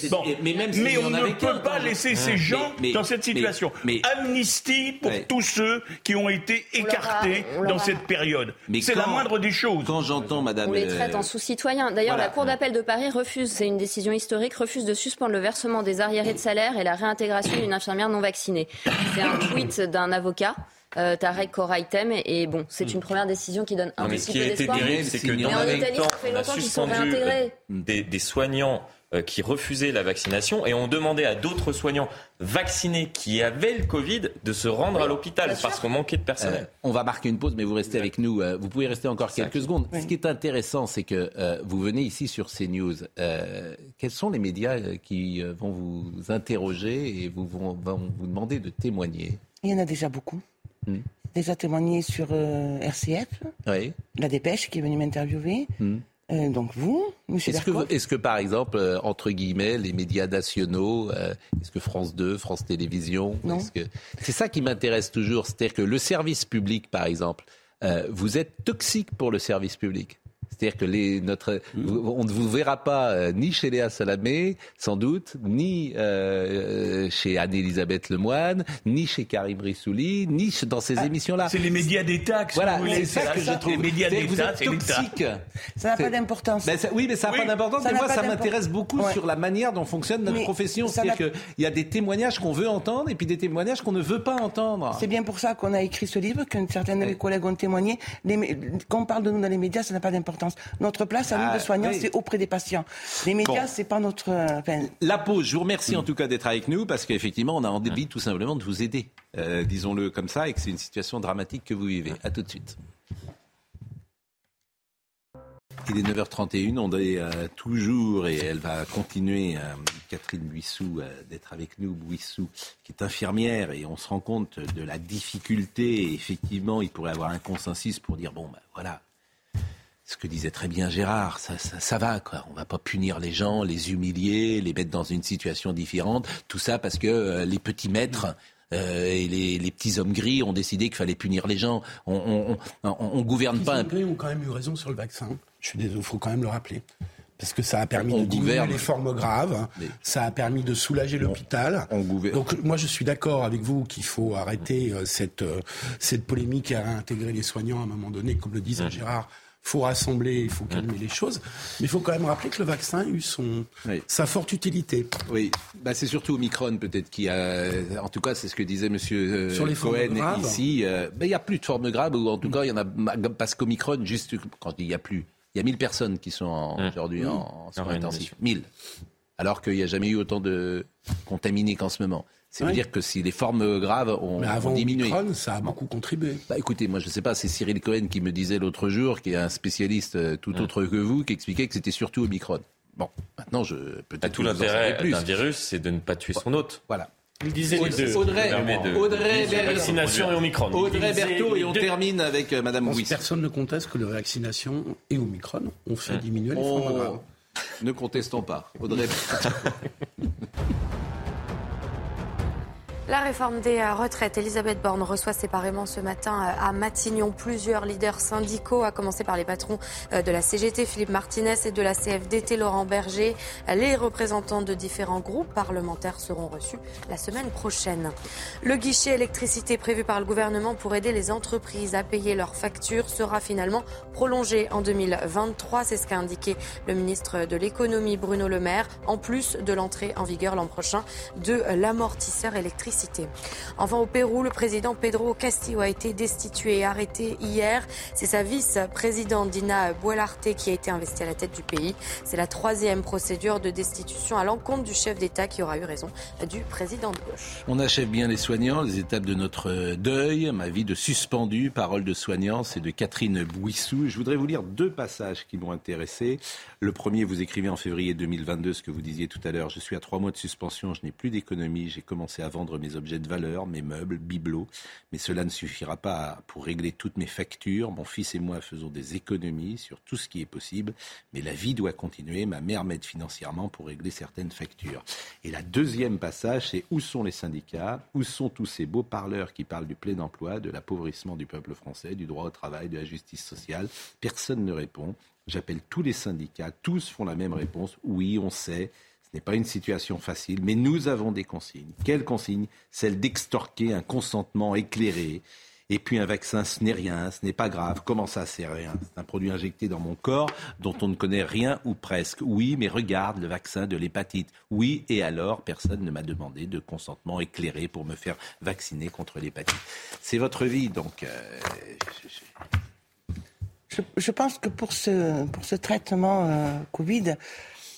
000, mais, même mais on ne peut pas laisser ces gens dans cette situation. Amnistie pour tous ceux qui ont été écartés dans cette période. C'est la moindre des choses. Quand j'entends Madame... On les traite en sous-citoyens. D'ailleurs, la Cour d'appel de Paris refuse, c'est une décision historique, refuse de suspendre le versement des arriérés de salaire et la réintégration d'une infirmière non vaccinée. C'est un tweet d'un avocat. Euh, Tarek Koraitem. Et bon, c'est une première décision qui donne un petit peu d'espoir. Ce qui a été terrible, c'est que dans en Italie, ça fait longtemps qu'ils sont réintégrés. Des, des soignants euh, qui refusaient la vaccination et ont demandé à d'autres soignants vaccinés qui avaient le Covid de se rendre à l'hôpital parce qu'on manquait de personnel. Euh, on va marquer une pause, mais vous restez avec nous. Euh, vous pouvez rester encore quelques secondes. Ce qui est intéressant, c'est que vous venez ici sur CNews. quels sont les médias qui vont vous interroger et vous vont, vous demander de témoigner? Il y en a déjà beaucoup. Hmm. Déjà témoigné sur RCF, la Dépêche qui est venue m'interviewer. Hmm. Euh, donc vous, Monsieur Est-ce que, est que, par exemple, euh, entre guillemets, les médias nationaux, euh, est-ce que France 2, France Télévisions, non. c'est ça qui m'intéresse toujours, c'est-à-dire que le service public, par exemple, vous êtes toxique pour le service public. C'est-à-dire que les, notre, on ne vous verra pas euh, ni chez Léa Salamé, sans doute, ni euh, chez Anne-Elisabeth Lemoine, ni chez Karim Brissouli, ni dans ces ah, émissions-là. C'est les médias d'État que voilà, c'est ça que, je trouve. Les médias d'État, c'est toxique. Ça n'a pas d'importance. Ben, oui, mais ça n'a pas d'importance. Mais moi, ça m'intéresse beaucoup sur la manière dont fonctionne notre profession. C'est-à-dire qu'il y a des témoignages qu'on veut entendre et puis des témoignages qu'on ne veut pas entendre. C'est bien pour ça qu'on a écrit ce livre, que certains de mes collègues ont témoigné. Quand on parle de nous dans les médias, ça n'a pas d'importance. Notre place à nous de ah, soignants, c'est auprès des patients. Les médias, c'est pas notre. Euh, la pause. Je vous remercie en tout cas d'être avec nous parce qu'effectivement, on a envie tout simplement de vous aider, euh, disons-le comme ça, et que c'est une situation dramatique que vous vivez. À tout de suite. Il est 9h31, on est euh, toujours, et elle va continuer, Catherine Buissou, d'être avec nous, Buissou, qui est infirmière, et on se rend compte de la difficulté. effectivement, il pourrait y avoir un consensus pour dire, bon, ben voilà, ce que disait très bien Gérard, ça, ça, va, quoi. On va pas punir les gens, les humilier, les mettre dans une situation différente. Tout ça parce que euh, les petits maîtres euh, et les, petits hommes gris ont décidé qu'il fallait punir les gens. On, on, gouverne pas. Les gris ont quand même eu raison sur le vaccin. Je suis désolé, il faut quand même le rappeler. Parce que ça a permis de diminuer les formes graves, ça a permis de soulager l'hôpital. Donc moi je suis d'accord avec vous qu'il faut arrêter euh, cette, cette polémique et réintégrer les soignants à un moment donné, comme le disait Gérard faut rassembler, il faut calmer les choses. Mais il faut quand même rappeler que le vaccin a eu son, sa forte utilité. Oui, bah, c'est surtout Omicron peut-être qui a... En tout cas, c'est ce que disait M. Euh, Sur les Cohen ici. Euh, bah, il n'y a plus de formes graves, ou en tout cas, il y en a... Parce qu'Omicron, juste quand il n'y a plus... Il y a 1000 personnes qui sont aujourd'hui en, soins intensifs. 1000. Alors qu'il n'y a jamais eu autant de contaminés qu'en ce moment. Ça veut dire que si les formes graves ont, Mais avant diminué. Omicron, ça a beaucoup contribué. Bah, écoutez, moi je ne sais pas, c'est Cyril Cohen qui me disait l'autre jour, qui est un spécialiste euh, tout autre que vous, qui expliquait que c'était surtout Omicron. Bon, maintenant je peut-être. Bah, tout l'intérêt d'un virus, c'est de ne pas tuer son hôte. Voilà. Il disait les deux. Audrey, Audrey, vaccination et Omicron. Audrey Berthaud et on termine avec euh, Madame Louis. Personne ne conteste que la vaccination et Omicron ont fait hum. diminuer les formes oh. graves. Ne contestons pas. Audrey (laughs) La réforme des euh, retraites. Elisabeth Borne reçoit séparément ce matin euh, à Matignon plusieurs leaders syndicaux, à commencer par les patrons euh, de la CGT, Philippe Martinez, et de la CFDT, Laurent Berger. Les représentants de différents groupes parlementaires seront reçus la semaine prochaine. Le guichet électricité prévu par le gouvernement pour aider les entreprises à payer leurs factures sera finalement prolongé en 2023. C'est ce qu'a indiqué le ministre de l'économie Bruno Le Maire, en plus de l'entrée en vigueur l'an prochain de l'amortisseur électrique Enfin, au Pérou, le président Pedro Castillo a été destitué et arrêté hier. C'est sa vice-présidente Dina Buelarte qui a été investie à la tête du pays. C'est la troisième procédure de destitution à l'encontre du chef d'État qui aura eu raison du président de gauche. On achève bien les soignants, les étapes de notre deuil, ma vie de suspendu, parole de soignants, c'est de Catherine Bouissou. Je voudrais vous lire deux passages qui m'ont intéressé. Le premier, vous écrivez en février 2022 ce que vous disiez tout à l'heure. Je suis à trois mois de suspension, je n'ai plus d'économie, j'ai commencé à vendre mes objets de valeur, mes meubles, bibelots, mais cela ne suffira pas pour régler toutes mes factures. Mon fils et moi faisons des économies sur tout ce qui est possible, mais la vie doit continuer. Ma mère m'aide financièrement pour régler certaines factures. Et la deuxième passage, c'est où sont les syndicats? Où sont tous ces beaux parleurs qui parlent du plein emploi, de l'appauvrissement du peuple français, du droit au travail, de la justice sociale? Personne ne répond. J'appelle tous les syndicats, tous font la même réponse. Oui, on sait, n'est pas une situation facile, mais nous avons des consignes. Quelles consignes Celle d'extorquer un consentement éclairé. Et puis un vaccin, ce n'est rien, ce n'est pas grave. Comment ça, c'est rien? C'est un produit injecté dans mon corps dont on ne connaît rien ou presque. Oui, mais regarde le vaccin de l'hépatite. Oui, et alors, personne ne m'a demandé de consentement éclairé pour me faire vacciner contre l'hépatite. C'est votre vie, donc. Euh, je, pense que pour ce, pour ce traitement euh, Covid,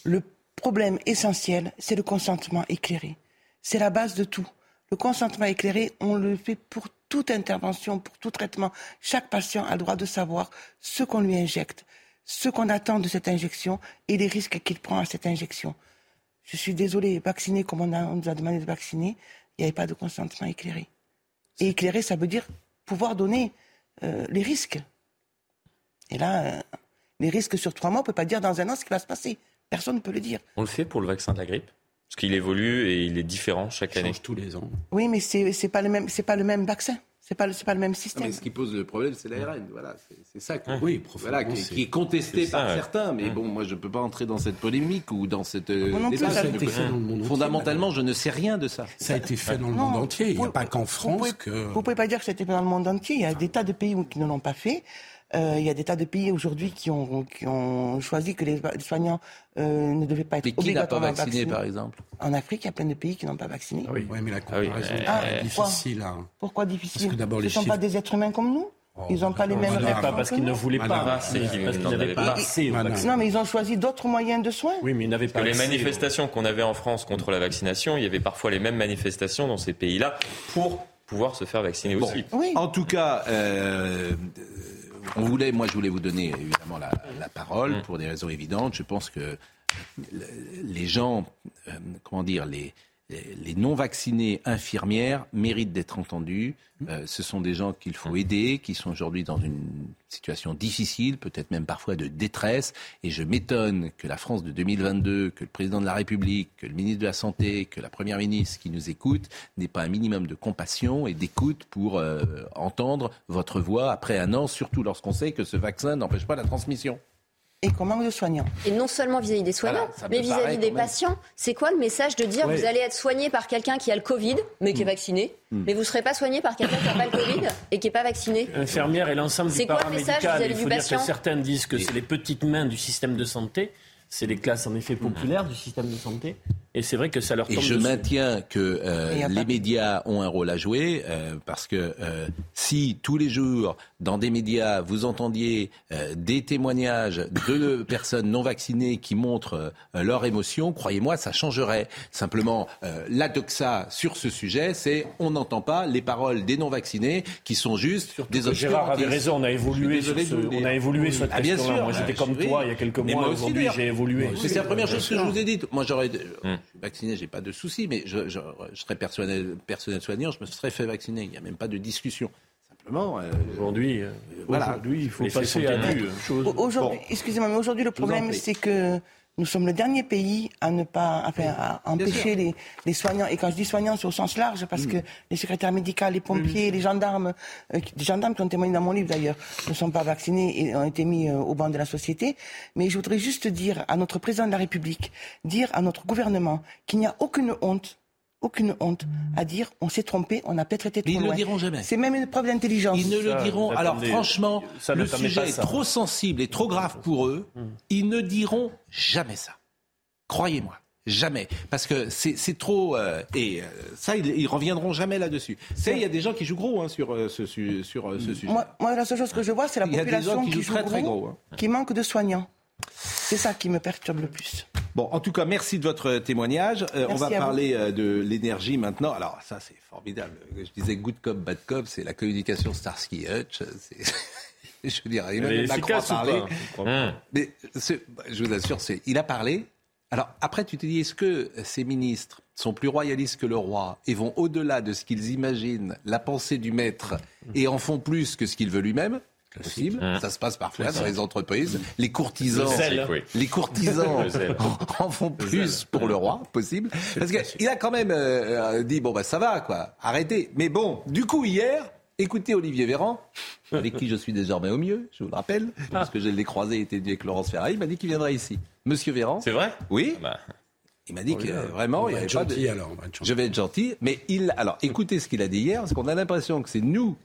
le problème essentiel, c'est le consentement éclairé. C'est la base de tout. Le consentement éclairé, on le fait pour toute intervention, pour tout traitement. Chaque patient a le droit de savoir ce qu'on lui injecte, ce qu'on attend de cette injection et les risques qu'il prend à cette injection. Je suis désolée, vacciner comme on, nous a demandé de vacciner, il n'y avait pas de consentement éclairé. Et éclairé, ça veut dire pouvoir donner euh, les risques. Et là, euh, les risques sur trois mois, on ne peut pas dire dans un an ce qui va se passer. Personne ne peut le dire. On le fait pour le vaccin de la grippe Parce qu'il évolue et il est différent chaque année. Change tous les ans. Oui, mais ce n'est pas, le même, pas le même vaccin. C'est pas, pas le même système. mais ce qui pose le problème, c'est l'ARN. Voilà, c'est ça qui, oui, voilà, qui, est contesté par certains. Mais bon, moi, je ne peux pas entrer dans cette polémique ou dans cette débat. Fondamentalement, je ne sais rien de ça. Ça a été fait dans le monde entier. Il n'y a pas qu'en France que. Vous ne pouvez pas dire que c'était fait dans le monde entier. Il y a des tas de pays qui ne l'ont pas fait. Euh, il y a des tas de pays aujourd'hui qui ont, qui ont choisi que les soignants euh, ne devaient pas être mais qui n'a pas vacciné, par exemple? En Afrique, il y a plein de pays qui n'ont pas vacciné. Ah oui. mais la ah comparaison ah, est difficile. Hein. Pourquoi difficile Parce que Ce ne sont pas des êtres humains comme nous oh, ils n'ont pas les mêmes règles. Pas parce qu'ils ne voulaient pas. parce qu'ils n'avaient pas assez. Non, mais ils ont choisi d'autres moyens de soins. Oui, mais ils n'avaient pas. Que les manifestations qu'on avait en France contre la vaccination, il y avait parfois les mêmes manifestations dans ces pays-là pour pouvoir se faire vacciner aussi. Oui. En tout cas, euh, on voulait, moi, je voulais vous donner évidemment la, parole pour des raisons évidentes. Je pense que les gens, euh, comment dire, les, les non-vaccinés infirmières méritent d'être entendus. Euh, ce sont des gens qu'il faut aider, qui sont aujourd'hui dans une situation difficile, peut-être même parfois de détresse. Et je m'étonne que la France de 2022, que le président de la République, que le ministre de la Santé, que la première ministre qui nous écoute n'ait pas un minimum de compassion et d'écoute pour euh, entendre votre voix après un an, surtout lorsqu'on sait que ce vaccin n'empêche pas la transmission et qu'on manque de soignants. Et non seulement vis-à-vis des soignants, mais vis-à-vis des patients. C'est quoi le message de dire vous allez être soigné par quelqu'un qui a le Covid, mais qui est mm. vacciné, mm. mais vous ne serez pas soigné par quelqu'un qui n'a pas le Covid et qui n'est pas vacciné? Infirmière et l'ensemble du paramédical. Il faut dire que certains disent que c'est les petites mains du système de santé c'est les classes en effet populaires du système de santé. Et c'est vrai que ça leur tombe Et je maintiens que euh, les médias ont un rôle à jouer euh, parce que euh, si tous les jours dans des médias vous entendiez des témoignages de (laughs) personnes non vaccinées qui montrent leur émotion, croyez-moi, ça changerait. Simplement, la doxa sur ce sujet, c'est on n'entend pas les paroles des non vaccinés qui sont juste des Gérard avait raison, on a évolué sur, ce, on a évolué sur cette ah, question-là. Moi, j'étais comme toi il y a quelques mois. Aujourd'hui, j'ai c'est la première chose que je vous ai dit. Moi, j'aurais, je suis vacciné, j'ai pas de souci, mais je, serais personnel, personnel soignant, je me serais fait vacciner. Il n'y a même pas de discussion. Simplement, euh, aujourd'hui, euh, voilà. aujourd'hui, il faut passer à Aujourd'hui, excusez-moi, mais aujourd'hui, le problème, c'est que nous sommes le dernier pays à ne pas, enfin, à empêcher les, les, soignants. Et quand je dis soignants, c'est au sens large, parce mm. que les secrétaires médicaux, les pompiers, mm. les gendarmes, euh, des gendarmes qui ont témoigné dans mon livre d'ailleurs, ne sont pas vaccinés et ont été mis euh, au banc de la société. Mais je voudrais juste dire à notre président de la République, dire à notre gouvernement qu'il n'y a aucune honte aucune honte à dire on s'est trompé, on a peut-être été trop Mais ils ne le diront jamais. C'est même une preuve d'intelligence. Ils ne le diront. Alors franchement, le sujet est trop sensible et trop grave pour eux. Hmm. Ils ne diront jamais ça. Croyez-moi. Jamais. Parce que c'est trop. Euh, et euh, ça, ils, ils, reviendront jamais là-dessus. C'est il y a des gens qui jouent gros hein, sur, euh, ce, sur ce sujet. Moi, la seule chose que je vois, c'est la population qui, joue très, gros, très gros hein. qui manque de soignants. C'est ça qui me perturbe le plus. Bon, en tout cas, merci de votre témoignage. Euh, on va parler euh, de l'énergie maintenant. Alors, ça, c'est formidable. Je disais good cop, bad cop, c'est la communication Starsky Hutch. (laughs) je dirais, même Macron a parlé. Mais je vous assure, il a parlé. Alors, après, tu te dis, est-ce que ces ministres sont plus royalistes que le roi et vont au-delà de ce qu'ils imaginent, la pensée du maître, et en font plus que ce qu'il veut lui-même possible. Ça se passe parfois dans les entreprises. Les courtisans, les courtisans (laughs) (laughs) en font plus pour le roi, possible. Parce qu'il a quand même euh, dit bon bah ça va quoi, arrêtez. Mais bon, du coup hier, écoutez Olivier Véran, avec qui je suis désormais au mieux, je vous le rappelle, parce que je l'ai croisé, était avec Laurence Ferrari, il m'a dit qu'il viendrait ici. Monsieur Véran. C'est vrai? Oui. Bah. Il m'a dit que vraiment, il y avait pas de... alors, Je vais être gentil, mais il. Alors, écoutez ce qu'il a dit hier, parce qu'on a l'impression que c'est nous,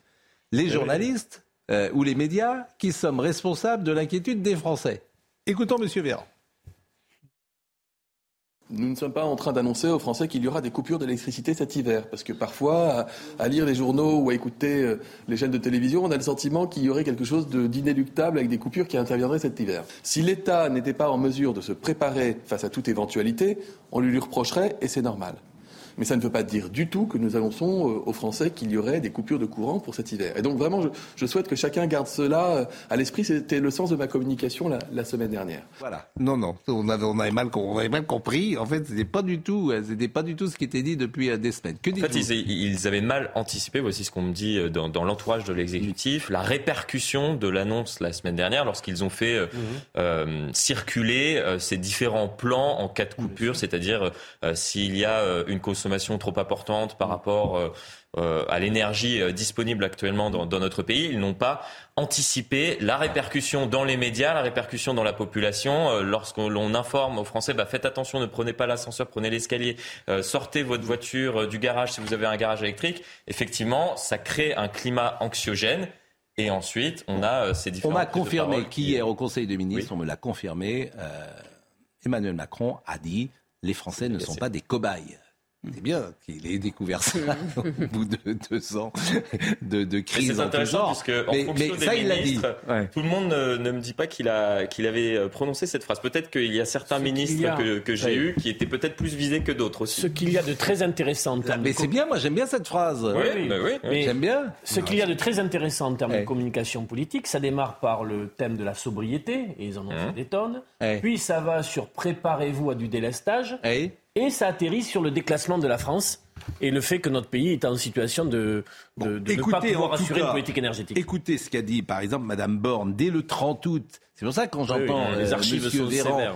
les journalistes, euh, ou les médias qui sommes responsables de l'inquiétude des Français. Écoutons M. Véran. Nous ne sommes pas en train d'annoncer aux Français qu'il y aura des coupures d'électricité cet hiver, parce que parfois, à, lire les journaux ou à écouter euh, les chaînes de télévision, on a le sentiment qu'il y aurait quelque chose d'inéluctable avec des coupures qui interviendraient cet hiver. Si l'État n'était pas en mesure de se préparer face à toute éventualité, on lui, lui reprocherait, et c'est normal. Mais ça ne veut pas dire du tout que nous annonçons euh, aux Français qu'il y aurait des coupures de courant pour cet hiver. Et donc vraiment, je, souhaite que chacun garde cela euh, à l'esprit. C'était le sens de ma communication la, semaine dernière. Voilà. Non, non, on avait, on avait, mal, on avait mal compris. En fait, c'était pas du tout, euh, c'était pas du tout ce qui était dit depuis des semaines. Que en fait, ils, avaient mal anticipé. Voici ce qu'on me dit dans, l'entourage de l'exécutif. La répercussion de l'annonce la semaine dernière, lorsqu'ils ont fait mhm. circuler ces différents plans en cas de coupure, c'est-à-dire s'il y a une cause consommation trop importante par rapport euh, euh, à l'énergie euh, disponible actuellement dans, notre pays. Ils n'ont pas anticipé la répercussion dans les médias, la répercussion dans la population. Lorsque l'on informe aux Français, bah, faites attention, ne prenez pas l'ascenseur, prenez l'escalier, sortez votre voiture du garage si vous avez un garage électrique. Effectivement, ça crée un climat anxiogène. Et ensuite, on a ces différents. On m'a confirmé qu'hier au Conseil des ministres, on me l'a confirmé, Emmanuel Macron a dit les Français ne sont pas des cobayes. C'est bien qu'il ait découvert ça (laughs) au bout de deux ans de, de crise. C'est intéressant parce que en fonction ça, des ministres, tout le monde ne, me dit pas qu'il a qu'il avait euh, prononcé cette phrase. Peut-être qu'il y a certains ministres que, que j'ai eus qui étaient peut-être plus visés que d'autres aussi. Ce qu'il y a de très intéressant. En mais c'est bien, moi j'aime bien cette phrase. Oui, bah oui, mais j'aime bien. Ce qu'il y a de très intéressant en termes de communication politique, ça démarre par le thème de la sobriété, et ils en ont fait hein. des tonnes. Puis ça va sur préparez-vous à du délestage et ça atterrit sur le déclassement de la France et le fait que notre pays est en situation de, de, ne pas pouvoir assurer une politique énergétique. Écoutez ce qu'a dit par exemple Madame Borne dès le 30 août. C'est pour ça que quand j'entends les euh, archives sont sévères,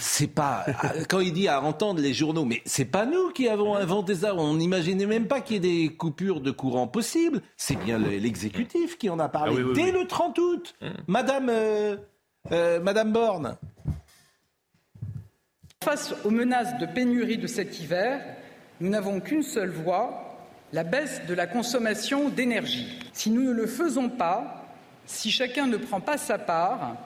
c'est pas euh, (laughs) quand il dit à entendre les journaux, mais c'est pas nous qui avons inventé ça. On n'imaginait même pas qu'il y ait des coupures de courant possibles. C'est bien l'exécutif qui en a parlé ah dès le 30 août. Hum. Madame euh, Madame Borne. Face aux menaces de pénurie de cet hiver, nous n'avons qu'une seule voie, la baisse de la consommation d'énergie. Si nous ne le faisons pas, si chacun ne prend pas sa part,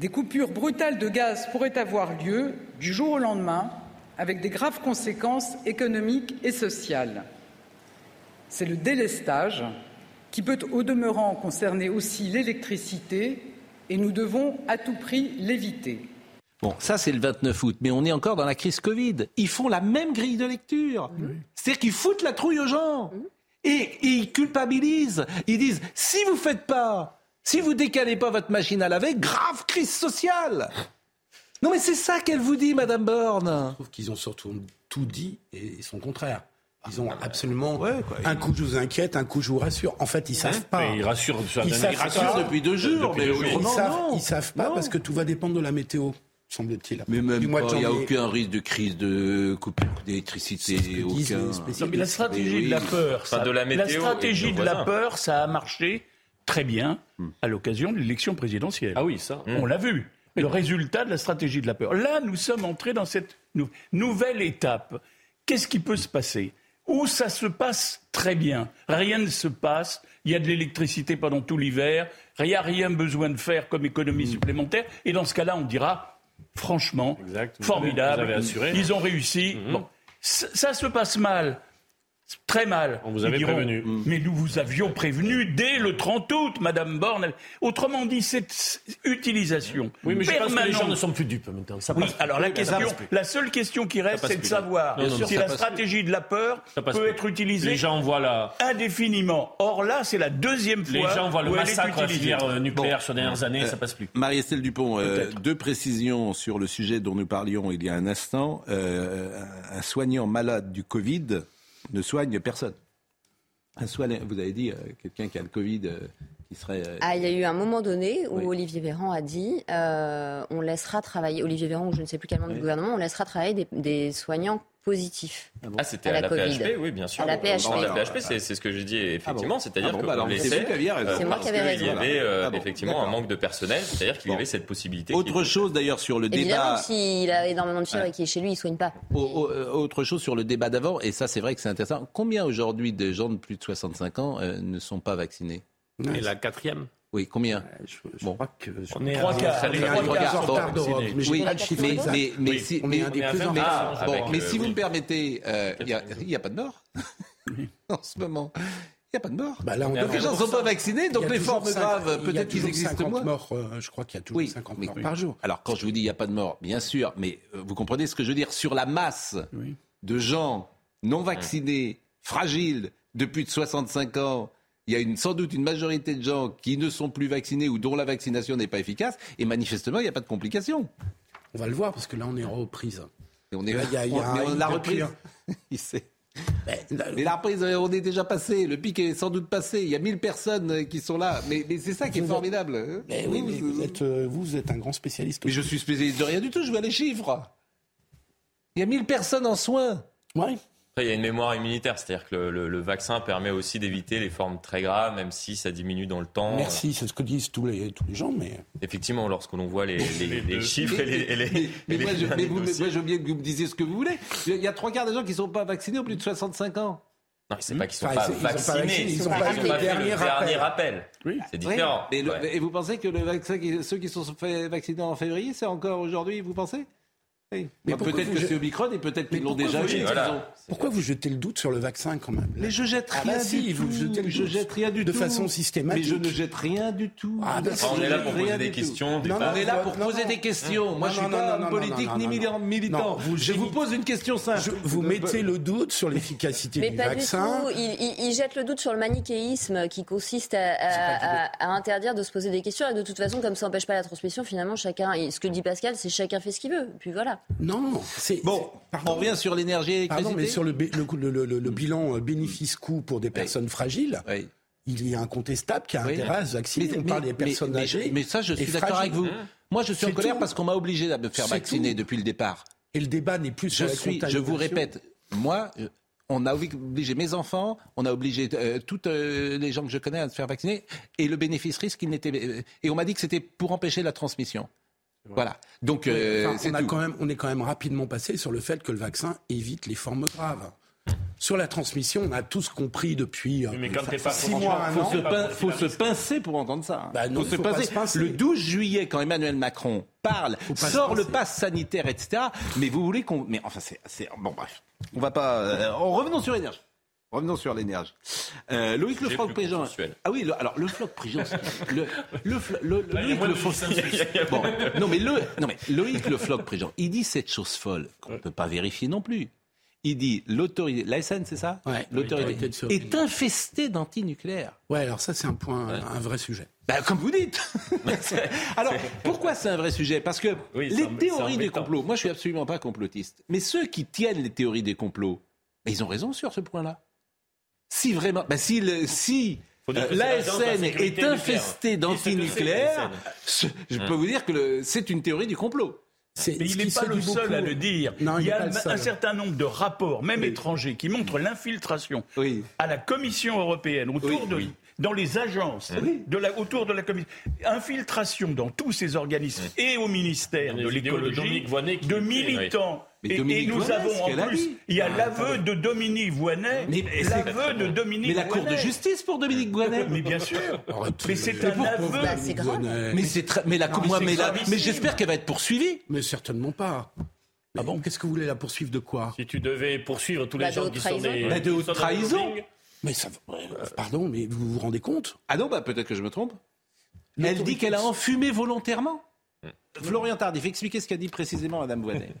des coupures brutales de gaz pourraient avoir lieu du jour au lendemain, avec des graves conséquences économiques et sociales. C'est le délestage qui peut au demeurant concerner aussi l'électricité et nous devons à tout prix l'éviter. Bon, ça c'est le 29 août, mais on est encore dans la crise Covid. Ils font la même grille de lecture. C'est-à-dire qu'ils foutent la trouille aux gens. Et, ils culpabilisent. Ils disent, si vous faites pas, si vous décalez pas votre machine à laver, grave crise sociale. Non mais c'est ça qu'elle vous dit, Madame Borne. Je trouve qu'ils ont surtout tout dit et son contraire. Ils ont absolument un coup je vous inquiète, un coup je vous rassure. En fait, ils savent pas. ils rassurent, ils, rassurent depuis deux jours. mais ils, savent, savent pas parce que tout va dépendre de la météo semble-t-il. Mais même il n'y a aucun risque de crise de coupure d'électricité. la stratégie de la peur, ça, la, stratégie de la peur, ça a marché très bien hmm. à l'occasion de l'élection présidentielle. Ah oui, ça. On l'a vu. Le résultat de la stratégie de la peur. Là, nous sommes entrés dans cette nouvelle étape. Qu'est-ce qui peut se passer? Où ça se passe très bien. Rien ne se passe. Il y a de l'électricité pendant tout l'hiver. Il n'y a rien besoin de faire comme économie hmm. supplémentaire. Et dans ce cas-là, on dira, franchement, formidable. Ils ont réussi. Bon, ça se passe mal très mal. On vous avait prévenu. Mm. Mais nous vous avions prévenu dès le 30 août, Madame Borne. Autrement dit, cette utilisation oui, mais je pense que les gens ne sont plus dupes maintenant. Ça oui, alors la, question, la seule question qui reste, c'est de savoir si la stratégie de la peur peut être utilisée les gens voient indéfiniment. Or là, c'est la deuxième fois Les gens voient le massacre à la filière euh, nucléaire sur les dernières années, euh, ça passe plus. Marie-Estelle Dupont, euh, deux précisions sur le sujet dont nous parlions il y a un instant. un soignant malade du Covid ne soigne personne. vous avez dit, euh, quelqu'un qui a le Covid, euh, qui serait... Euh, ah, il y a eu un moment donné où Olivier Véran a dit, on laissera travailler, Olivier Véran ou je ne sais plus quel membre du gouvernement, on laissera travailler des soignants positif. Ah, ah c'était à, la, PHP, oui, bien sûr. À la PHP, la PHP c'est ce que j'ai dit, effectivement. Ah C'est-à-dire ah que bah c'est moi qui avais raison. Il y avait euh, effectivement un manque de personnel, c'est-à-dire qu'il y avait cette possibilité. Autre chose d'ailleurs sur le débat. Évidemment, s'il a énormément de fièvre et qu'il est chez lui, il ne soigne pas. Euh, autre chose sur le débat d'avant, et ça c'est vrai que c'est intéressant. Combien aujourd'hui de gens de plus de 65 ans euh, ne sont pas vaccinés? Et la quatrième oui, combien je, bon. crois que on est trois quarts, trois quarts en retard d'Europe. Mais oui, mais, mais, mais, si, on est un des plus en ah, bon, mais si vous me permettez, il euh, n'y a, a, pas de mort. (laughs) En ce moment. Il n'y a pas de mort. Bah là, on donc les gens ne sont pas vaccinés, donc les formes graves, peut-être qu'ils existent moins. morts, euh, je crois qu'il y a toujours oui, 50 morts par jour. Alors quand je vous dis il n'y a pas de mort, bien sûr, mais euh, vous comprenez ce que je veux dire. Sur la masse de gens non vaccinés, fragiles, de plus de 65 ans, il y a une, sans doute une majorité de gens qui ne sont plus vaccinés ou dont la vaccination n'est pas efficace, et manifestement, il n'y a pas de complications. On va le voir, parce que là, on est en reprise. on est, y a, y a, on, la reprise. (laughs) Mais, la reprise, on est déjà passé. Le pic est sans doute passé. Il y a 1000 personnes qui sont là. Mais, c'est ça qui est formidable. Hein. Mais oui, vous, êtes, euh, vous êtes un grand spécialiste. Mais je suis spécialiste de rien du tout. Je vois les chiffres. Il y a 1000 personnes en soins. Oui. Après, il y a une mémoire immunitaire, c'est-à-dire que le, vaccin permet aussi d'éviter les formes très graves, même si ça diminue dans le temps. Merci, c'est ce que disent tous les, tous les gens, mais... Effectivement, lorsque l'on voit les, (laughs) chiffres et les... Mais, moi, je, mais, vous, moi, je veux bien que vous me disiez ce que vous voulez. Il y a trois quarts des gens qui ne sont pas vaccinés au plus de 65 ans. Non, c'est pas qu'ils ne sont, pas vaccinés, ils n'ont pas, eu le dernier rappel. Oui. C'est différent. et vous pensez que le vaccin, ceux qui sont fait vacciner en février, c'est encore aujourd'hui, vous pensez? Mais peut-être que c'est Omicron et peut-être qu'ils l'ont déjà eu. Pourquoi vous jetez le doute sur le vaccin quand même Mais je jette ah bah rien du tout. je jette rien du de tout. De façon systématique. Mais je ne jette rien du tout. Ah, bah, on est là pour poser des questions. on est là pour poser des questions. Moi, je suis pas politique ni militant. Je vous pose une question simple. Vous mettez le doute sur l'efficacité du vaccin. Mais pas du tout. Il jette le doute sur le manichéisme qui consiste à interdire de se poser des questions. Et de toute façon, comme ça n'empêche pas la transmission, finalement, chacun. Ce que dit Pascal, c'est chacun fait ce qu'il veut. Puis voilà. Non, c'est. Bon, on revient sur l'énergie Pardon, mais sur le, le, bilan euh, bénéfice-coût pour des personnes fragiles. Il y a incontestable qui a intérêt à se vacciner. on parle des personnes âgées. Mais, ça, je suis d'accord avec vous. Moi, je suis en colère parce qu'on m'a obligé de me faire vacciner depuis le départ. Et le débat n'est plus sur je suis, Je vous répète, moi, euh, on a obligé mes enfants, on a obligé euh, toutes les gens que je connais à se faire vacciner, et le bénéfice-risque, il n'était. et on m'a dit que c'était pour empêcher la transmission. Voilà. Donc, euh, on, a quand même, on est quand même rapidement passé sur le fait que le vaccin évite les formes graves. Sur la transmission, on a tous compris depuis mais quand pas six mois, an. Faut, se, pincer pour entendre ça. Bah faut se pincer. Le 12 juillet, quand Emmanuel Macron parle, sort le pass sanitaire, etc. Mais vous voulez qu'on... Mais enfin, c'est... Bon, bref. On va pas... Euh, revenons sur l'énergie. Revenons sur l'énergie. Euh, Loïc Le Floc Prigent. Ah oui, alors le Floc Prigent. (laughs) Le, le, le, Loïc Le Floc. (laughs) Bon, non mais le, non mais Loïc Le Floc Prigent, il dit cette chose folle qu'on ne peut pas vérifier non plus. Il dit l'autorité, la SN, c'est ça? Ouais, L'autorité est infestée d'antinucléaires. Ouais, alors ça c'est un point, un vrai sujet. Ben, comme vous dites. (laughs) alors pourquoi c'est un vrai sujet? Parce que les théories des complots. Moi, je suis absolument pas complotiste. Mais ceux qui tiennent les théories des complots, ben, ils ont raison sur ce point-là si vraiment, bah si, le, si euh, l'ASN est infesté d'antinucléaires, je peux vous dire que c'est une théorie du complot. Mais il n'est pas le seul à le dire. il y a un certain nombre de rapports, même étrangers, qui montrent l'infiltration à la Commission européenne autour de, dans les agences, de la, autour de la commission. Infiltration dans tous ces organismes et au ministère de l'écologie de, militants. Et, nous avons en plus, il y a ah, l'aveu de Dominique Voinet, l'aveu de Dominique Mais la Cour de justice pour Dominique Voinet Mais bien sûr. (laughs) mais c'est un aveu. c'est grave. Mais c'est mais la mais, mais j'espère qu'elle va être poursuivie. Mais certainement pas. Ah bon? Qu'est-ce que vous voulez la poursuivre de quoi? Si tu devais poursuivre tous les bah, gens qui sont des... Bah, de haute trahison mais ça, pardon, mais vous vous rendez compte? Ah non, bah peut-être que je me trompe. Elle dit qu'elle a enfumé volontairement. Florian Tardif, expliquez ce qu'a dit précisément Madame Voinet.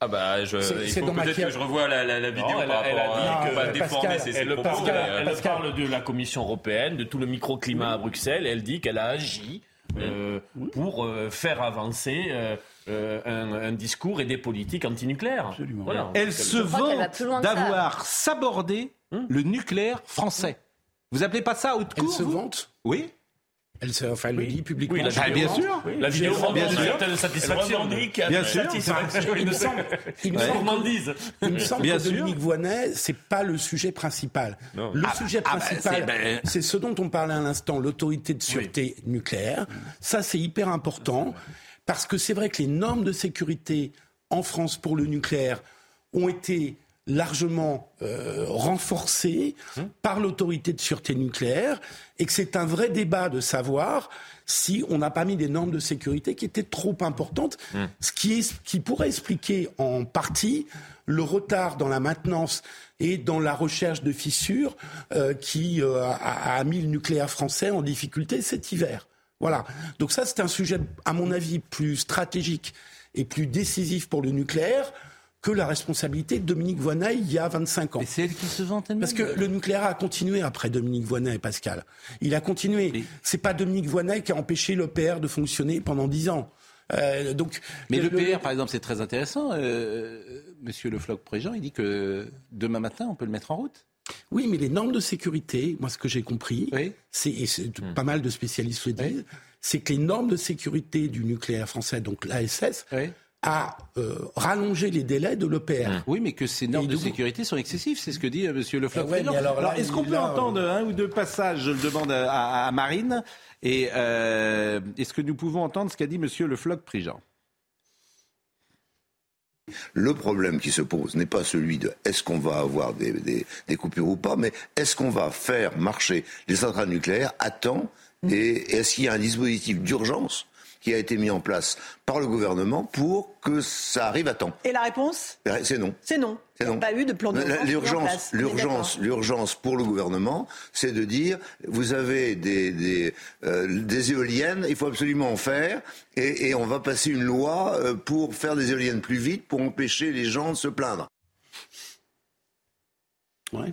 Ah bah, je, il faut peut-être que je revoie la, la, vidéo elle, par elle a dit que, déformer ses, elle, propos, elle, parle de la Commission européenne, de tout le microclimat à Bruxelles. Elle dit qu'elle a agi euh, pour euh, faire avancer euh, un, un, discours et des politiques antinucléaires. Voilà. Elle se vante d'avoir sabordé Hum. le nucléaire français. Vous appelez pas ça haute cour Elle se vante Oui. Elle se, enfin, elle le dit publiquement. Oui, la bien sûr. La vidéo rend bien sûr. certaine satisfaction. Bien sûr. Il me (laughs) semble, il me semble, que Dominique Voynet, c'est pas le sujet principal. Le ah, sujet ah, bah, principal, ben- c'est ce dont on parlait à l'instant, l'autorité de sûreté nucléaire. Ça, c'est hyper important parce que c'est vrai que les normes de sécurité en France pour le nucléaire ont été largement euh, renforcé par l'autorité de sûreté nucléaire et que c'est un vrai débat de savoir si on n'a pas mis des normes de sécurité qui étaient trop importantes, hum. ce qui, est, qui pourrait expliquer en partie le retard dans la maintenance et dans la recherche de fissures euh, qui euh, a, a, mis le nucléaire français en difficulté cet hiver. Voilà. Donc ça, c'est un sujet, à mon avis, plus stratégique et plus décisif pour le nucléaire que la responsabilité de Dominique Voynet il y a 25 ans. Et c'est elle qui se vante Parce que le nucléaire a continué après Dominique Voynet et Pascal. Il a continué. Ce C'est pas Dominique Voynet qui a empêché l'EPR de fonctionner pendant 10 ans. Euh, donc, Mais l'EPR, par exemple, c'est très intéressant. Euh, Monsieur Le Floch-Préjean, il dit que demain matin, on peut le mettre en route. Oui, mais les normes de sécurité, moi, ce que j'ai compris, c'est, et hmm. pas mal de spécialistes le disent, c'est que les normes de sécurité du nucléaire français, donc l'ASS, à euh, rallonger les délais de l'EPR. Oui, mais que ces normes de sécurité sont excessives, c'est ce que dit euh, M. Le Floch. alors, est-ce qu'on peut entendre un ou deux passages, je le demande à, Marine, et euh, est-ce que nous pouvons entendre ce qu'a dit M. Le Floch-Prigent le problème qui se pose n'est pas celui de est-ce qu'on va avoir des, des, coupures ou pas, mais est-ce qu'on va faire marcher les centrales nucléaires à temps et est-ce qu'il y a un dispositif d'urgence qui a été mis en place par le gouvernement pour que ça arrive à temps. Et la réponse? C'est non. C'est non. Il n'y a pas eu de plan d'urgence. L'urgence, l'urgence, l'urgence pour le gouvernement, c'est de dire vous avez des, des, euh, des, éoliennes, il faut absolument en faire, et, et on va passer une loi euh, pour faire des éoliennes plus vite, pour empêcher les gens de se plaindre. Ouais.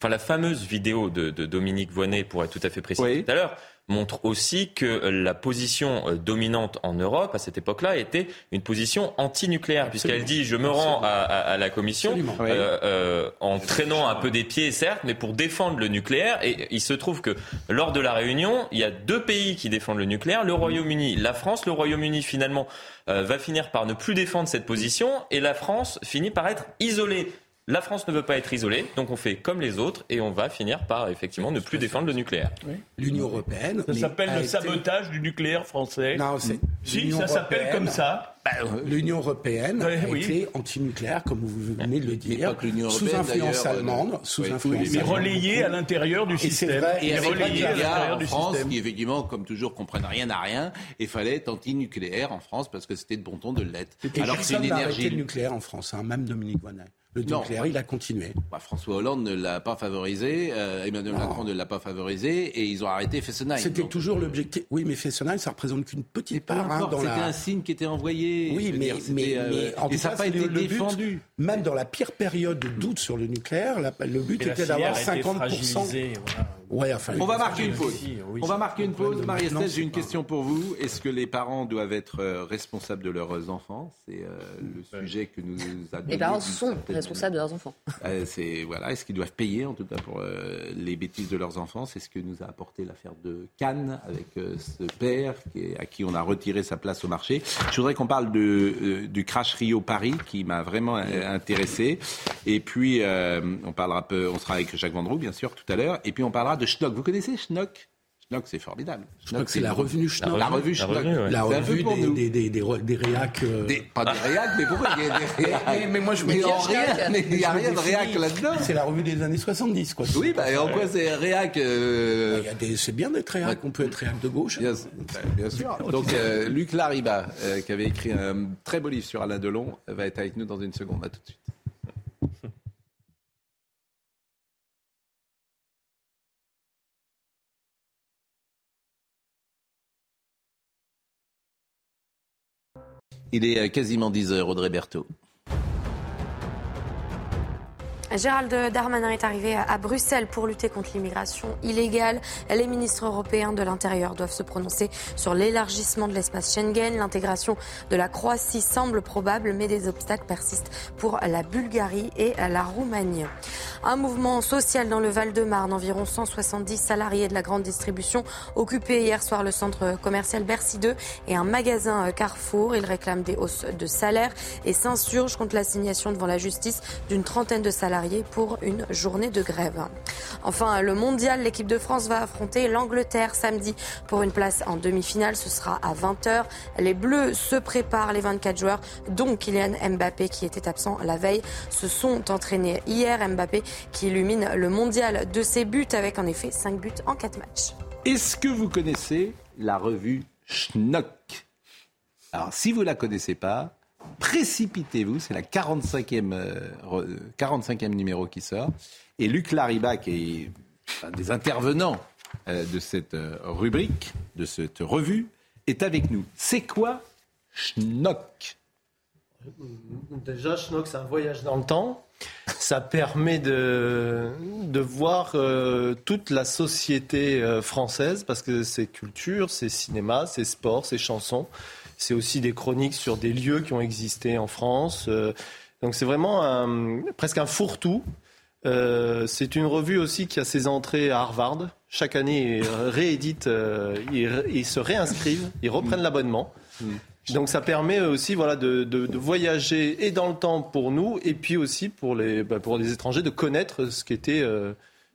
Enfin, la fameuse vidéo de, de Dominique Voynet, pour être tout à fait précis tout à l'heure, montre aussi que la position euh, dominante en Europe à cette époque-là était une position anti-nucléaire, puisqu'elle dit je me rends à, la Commission euh, euh, en traînant un peu des pieds, certes, mais pour défendre le nucléaire. Et il se trouve que lors de la réunion, il y a deux pays qui défendent le nucléaire, le Royaume-Uni, la France. Le Royaume-Uni finalement va finir par ne plus défendre cette position, et la France finit par être isolée la France ne veut pas être isolée, donc on fait comme les autres et on va finir par effectivement ne plus défendre le nucléaire. L'Union européenne. Ça s'appelle le sabotage du nucléaire français. Non, c'est. Si, ça s'appelle comme ça. Bah, L'Union européenne a été anti-nucléaire, comme vous venez de le dire, sous influence allemande, sous influence Mais relayé à l'intérieur du système. Et, relayé à l'intérieur du France, qui effectivement, comme toujours, comprennent rien à rien, et fallait être anti-nucléaire en France parce que c'était de bon ton de l'être. Alors c'est une énergie. le nucléaire en France, hein, même Dominique Voynet. Le nucléaire, il a continué. Bah, François Hollande ne l'a pas favorisé, euh, Emmanuel Macron ne l'a pas favorisé, et ils ont arrêté Fessenheim. C'était toujours l'objectif. Oui, mais Fessenheim, ça représente qu'une petite part. Hein, C'était un signe qui était envoyé. Oui, mais, mais, euh, en et ça n'a pas été défendu. même dans la pire période de doute sur le nucléaire, le but était d'avoir 50%. Voilà. On va marquer une pause. On va marquer une pause. Marie-Estelle, j'ai une question pour vous. Est-ce que les parents doivent être euh, responsables de leurs enfants? C'est euh, le sujet que nous avons. Les parents sont responsables de leurs enfants. Euh, c'est voilà. Est-ce qu'ils doivent payer en tout cas pour les bêtises de leurs enfants? C'est ce que nous a apporté l'affaire de Cannes avec ce père à qui on a retiré sa place au marché. Je voudrais qu'on parle de, du crash Rio Paris qui m'a vraiment intéressé. Et puis on parlera peu, on sera avec Jacques Vendroux bien sûr tout à l'heure. Et puis on parlera de Schnock. Vous connaissez Schnock? Schnock, c'est formidable. Schnock, c'est la revue Schnock. La revue Schnock. La revue des, des, des, des, réacs. Euh. pas des réacs, mais pourquoi il y a des (laughs) réacs mais, mais, moi, je me dis Il n'y a rien de réac là-dedans. C'est la revue des années 70, quoi. Oui, bah, et en quoi c'est réac euh... C'est bien d'être réac. On peut être réac de gauche. Bien, bien sûr. (laughs) Donc, euh, Luc Lariba, euh, qui avait écrit un très beau livre sur Alain Delon, va être avec nous dans une seconde. À tout de suite. Il est quasiment 10 heures, Audrey Berthaud. Gérald Darmanin est arrivé à Bruxelles pour lutter contre l'immigration illégale. Les ministres européens de l'Intérieur doivent se prononcer sur l'élargissement de l'espace Schengen. L'intégration de la Croatie semble probable, mais des obstacles persistent pour la Bulgarie et la Roumanie. Un mouvement social dans le Val-de-Marne. Environ 170 salariés de la grande distribution occupaient hier soir le centre commercial Bercy 2 et un magasin Carrefour. Ils réclament des hausses de salaire et s'insurgent contre l'assignation devant la justice d'une trentaine de salariés pour une journée de grève. Enfin, le mondial, l'équipe de France va affronter l'Angleterre samedi pour une place en demi-finale. Ce sera à 20h. Les Bleus se préparent, les 24 joueurs, dont Kylian Mbappé qui était absent la veille, se sont entraînés hier. Mbappé qui illumine le mondial de ses buts avec en effet 5 buts en 4 matchs. Est-ce que vous connaissez la revue Schnock? Alors, si vous ne la connaissez pas, Précipitez-vous, c'est la 45e, 45e euh, numéro qui sort. Et Luc Lariba, qui est un des intervenants euh, de cette euh, rubrique, de cette revue, est avec nous. C'est quoi Schnock? Déjà, Schnock, c'est un voyage dans le temps. Ça permet de, de voir toute la société française, parce que c'est culture, c'est cinéma, c'est sport, c'est chansons. C'est aussi des chroniques sur des lieux qui ont existé en France. Euh, donc c'est vraiment presque un fourre-tout. Euh, c'est une revue aussi qui a ses entrées à Harvard. Chaque année, ils rééditent, euh, ils, se réinscrivent, ils reprennent mm. l'abonnement. Mm. Donc ça permet aussi voilà, de, voyager et dans le temps pour nous et puis aussi pour les, bah, pour les étrangers de connaître ce qu'était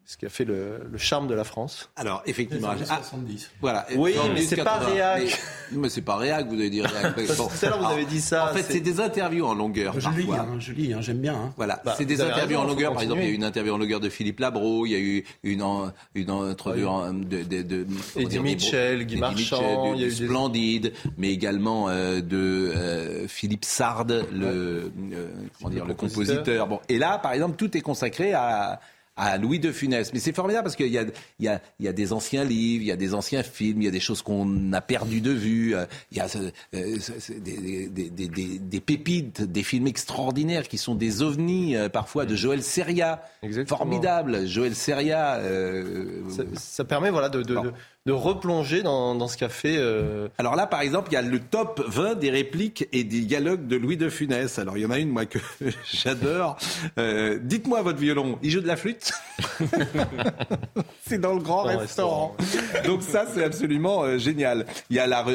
ce qui a fait le, charme de la France. Alors, effectivement. Les 70. Ah, voilà. Oui, mais c'est pas réac. Mais, c'est pas réac, vous avez dit réac. (laughs) Tout à l'heure, vous avez dit ça. En fait, c'est des interviews en longueur. Je lis, hein, je lis, hein, j'aime bien. Hein. Voilà, bah, c'est des interviews en longueur. Par exemple, il y a eu une interview en longueur de Philippe Labro, il y a eu une, en, une entrevue de, de, de, Eddie Mitchell, Guy Marchand, il y a eu Splendide, mais également euh, de euh, Philippe Sard, le, euh, comment dire, le compositeur. Bon, et là, par exemple, tout est consacré à à Louis de Funès. Mais c'est formidable parce qu'il y a, il y, a, il y a des anciens livres, il y a des anciens films, il y a des choses qu'on a perdu de vue, euh, il y a euh, des, des, des, des, pépites, des films extraordinaires qui sont des ovnis, euh, parfois de Joël Seria. Formidable, Joël Seria. Ça, permet voilà, de, de, de replonger dans, ce qu'a fait. Euh, Alors là, par exemple, il y a le top 20 des répliques et des dialogues de Louis de Funès. Alors il y en a une, moi, que (laughs) j'adore. Euh, dites-moi votre violon, il joue de la flûte (laughs) C'est dans le grand, restaurant. Donc ça, c'est absolument euh, génial. Il y a la.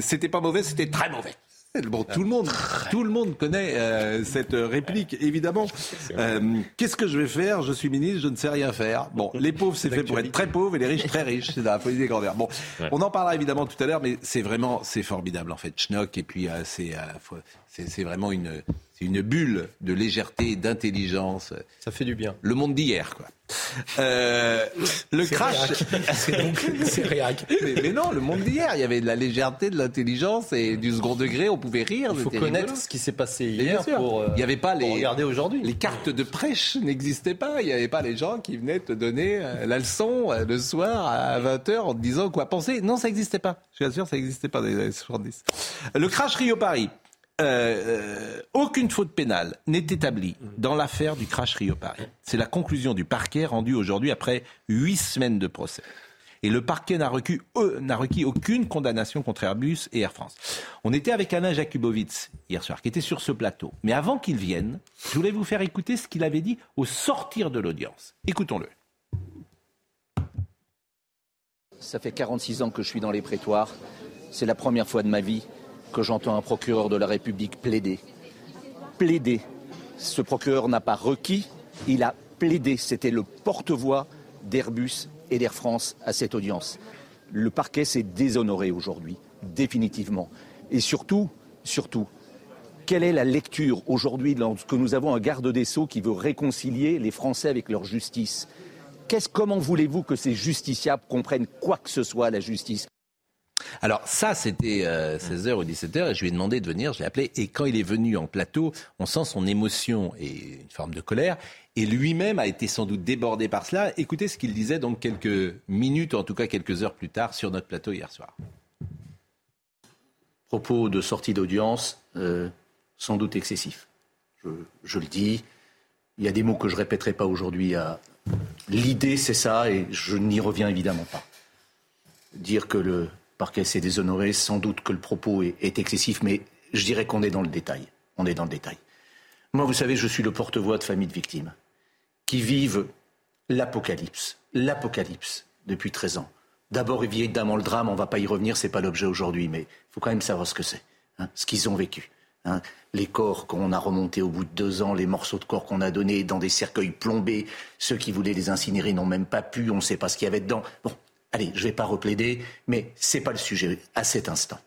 c'était pas mauvais, c'était très mauvais. (laughs) Bon, tout le monde, tout le monde connaît euh, cette réplique, évidemment. Euh, qu'est-ce que je vais faire? Je suis ministre, je ne sais rien faire. Bon, les (laughs) pauvres, c'est fait pour être très pauvres et les riches, très riches. C'est dans la folie des grandeurs. Bon, on en parlera évidemment tout à l'heure, mais c'est vraiment, c'est formidable en fait. Schnock, et puis euh, c'est, c'est vraiment une, une bulle de légèreté, d'intelligence. Ça fait du bien. Le monde d'hier, quoi. Euh, le crash. C'est réac. (laughs) Mais, mais, non, le monde d'hier, il y avait de la légèreté, de l'intelligence et du second degré, on pouvait rire. Il faut connaître ce qui s'est passé hier pour, il y avait pas les, regarder aujourd'hui. Les cartes de prêche n'existaient pas. Il n'y avait pas les gens qui venaient te donner euh, la leçon euh, le soir à 20h en te disant quoi penser. Non, ça n'existait pas. Je suis sûr, ça n'existait pas dans les années 70. Le crash Rio Paris. Euh, aucune faute pénale n'est établie dans l'affaire du crash Rio Paris. C'est la conclusion du parquet rendue aujourd'hui après huit semaines de procès. Et le parquet n'a requis, euh, requis, aucune condamnation contre Airbus et Air France. On était avec Alain Jakubowicz hier soir, qui était sur ce plateau. Mais avant qu'il vienne, je voulais vous faire écouter ce qu'il avait dit au sortir de l'audience. Écoutons-le. Ça fait 46 ans que je suis dans les prétoires. C'est la première fois de ma vie que j'entends un procureur de la République plaider. Plaider. Ce procureur n'a pas requis, il a plaidé. C'était le porte-voix d'Airbus et d'Air France à cette audience. Le parquet s'est déshonoré aujourd'hui, définitivement. Et surtout, surtout, quelle est la lecture aujourd'hui lorsque nous avons un garde des Sceaux qui veut réconcilier les Français avec leur justice? Comment voulez-vous que ces justiciables comprennent quoi que ce soit à la justice? Alors ça, c'était 16h euh, ou 17h et je lui ai demandé de venir, je l'ai appelé et quand il est venu en plateau, on sent son émotion et une forme de colère et lui-même a été sans doute débordé par cela. Écoutez ce qu'il disait donc quelques minutes, ou en tout cas quelques heures plus tard sur notre plateau hier soir. Propos de sortie d'audience, euh, sans doute excessif. Je, le dis, il y a des mots que je répéterai pas aujourd'hui. L'idée, c'est ça, et je n'y reviens évidemment pas. Dire que le parquet s'est déshonoré. Sans doute que le propos est, excessif, mais je dirais qu'on est dans le détail. On est dans le détail. Moi, vous savez, je suis le porte-voix de familles de victimes qui vivent l'apocalypse, l'apocalypse depuis 13 ans. D'abord, évidemment, le drame, on ne va pas y revenir, ce n'est pas l'objet aujourd'hui, mais il faut quand même savoir ce que c'est, hein, ce qu'ils ont vécu. Hein. Les corps qu'on a remontés au bout de deux ans, les morceaux de corps qu'on a donnés dans des cercueils plombés, ceux qui voulaient les incinérer n'ont même pas pu, on ne sait pas ce qu'il y avait dedans. Allez, je ne vais pas replaider, mais ce n'est pas le sujet à cet instant.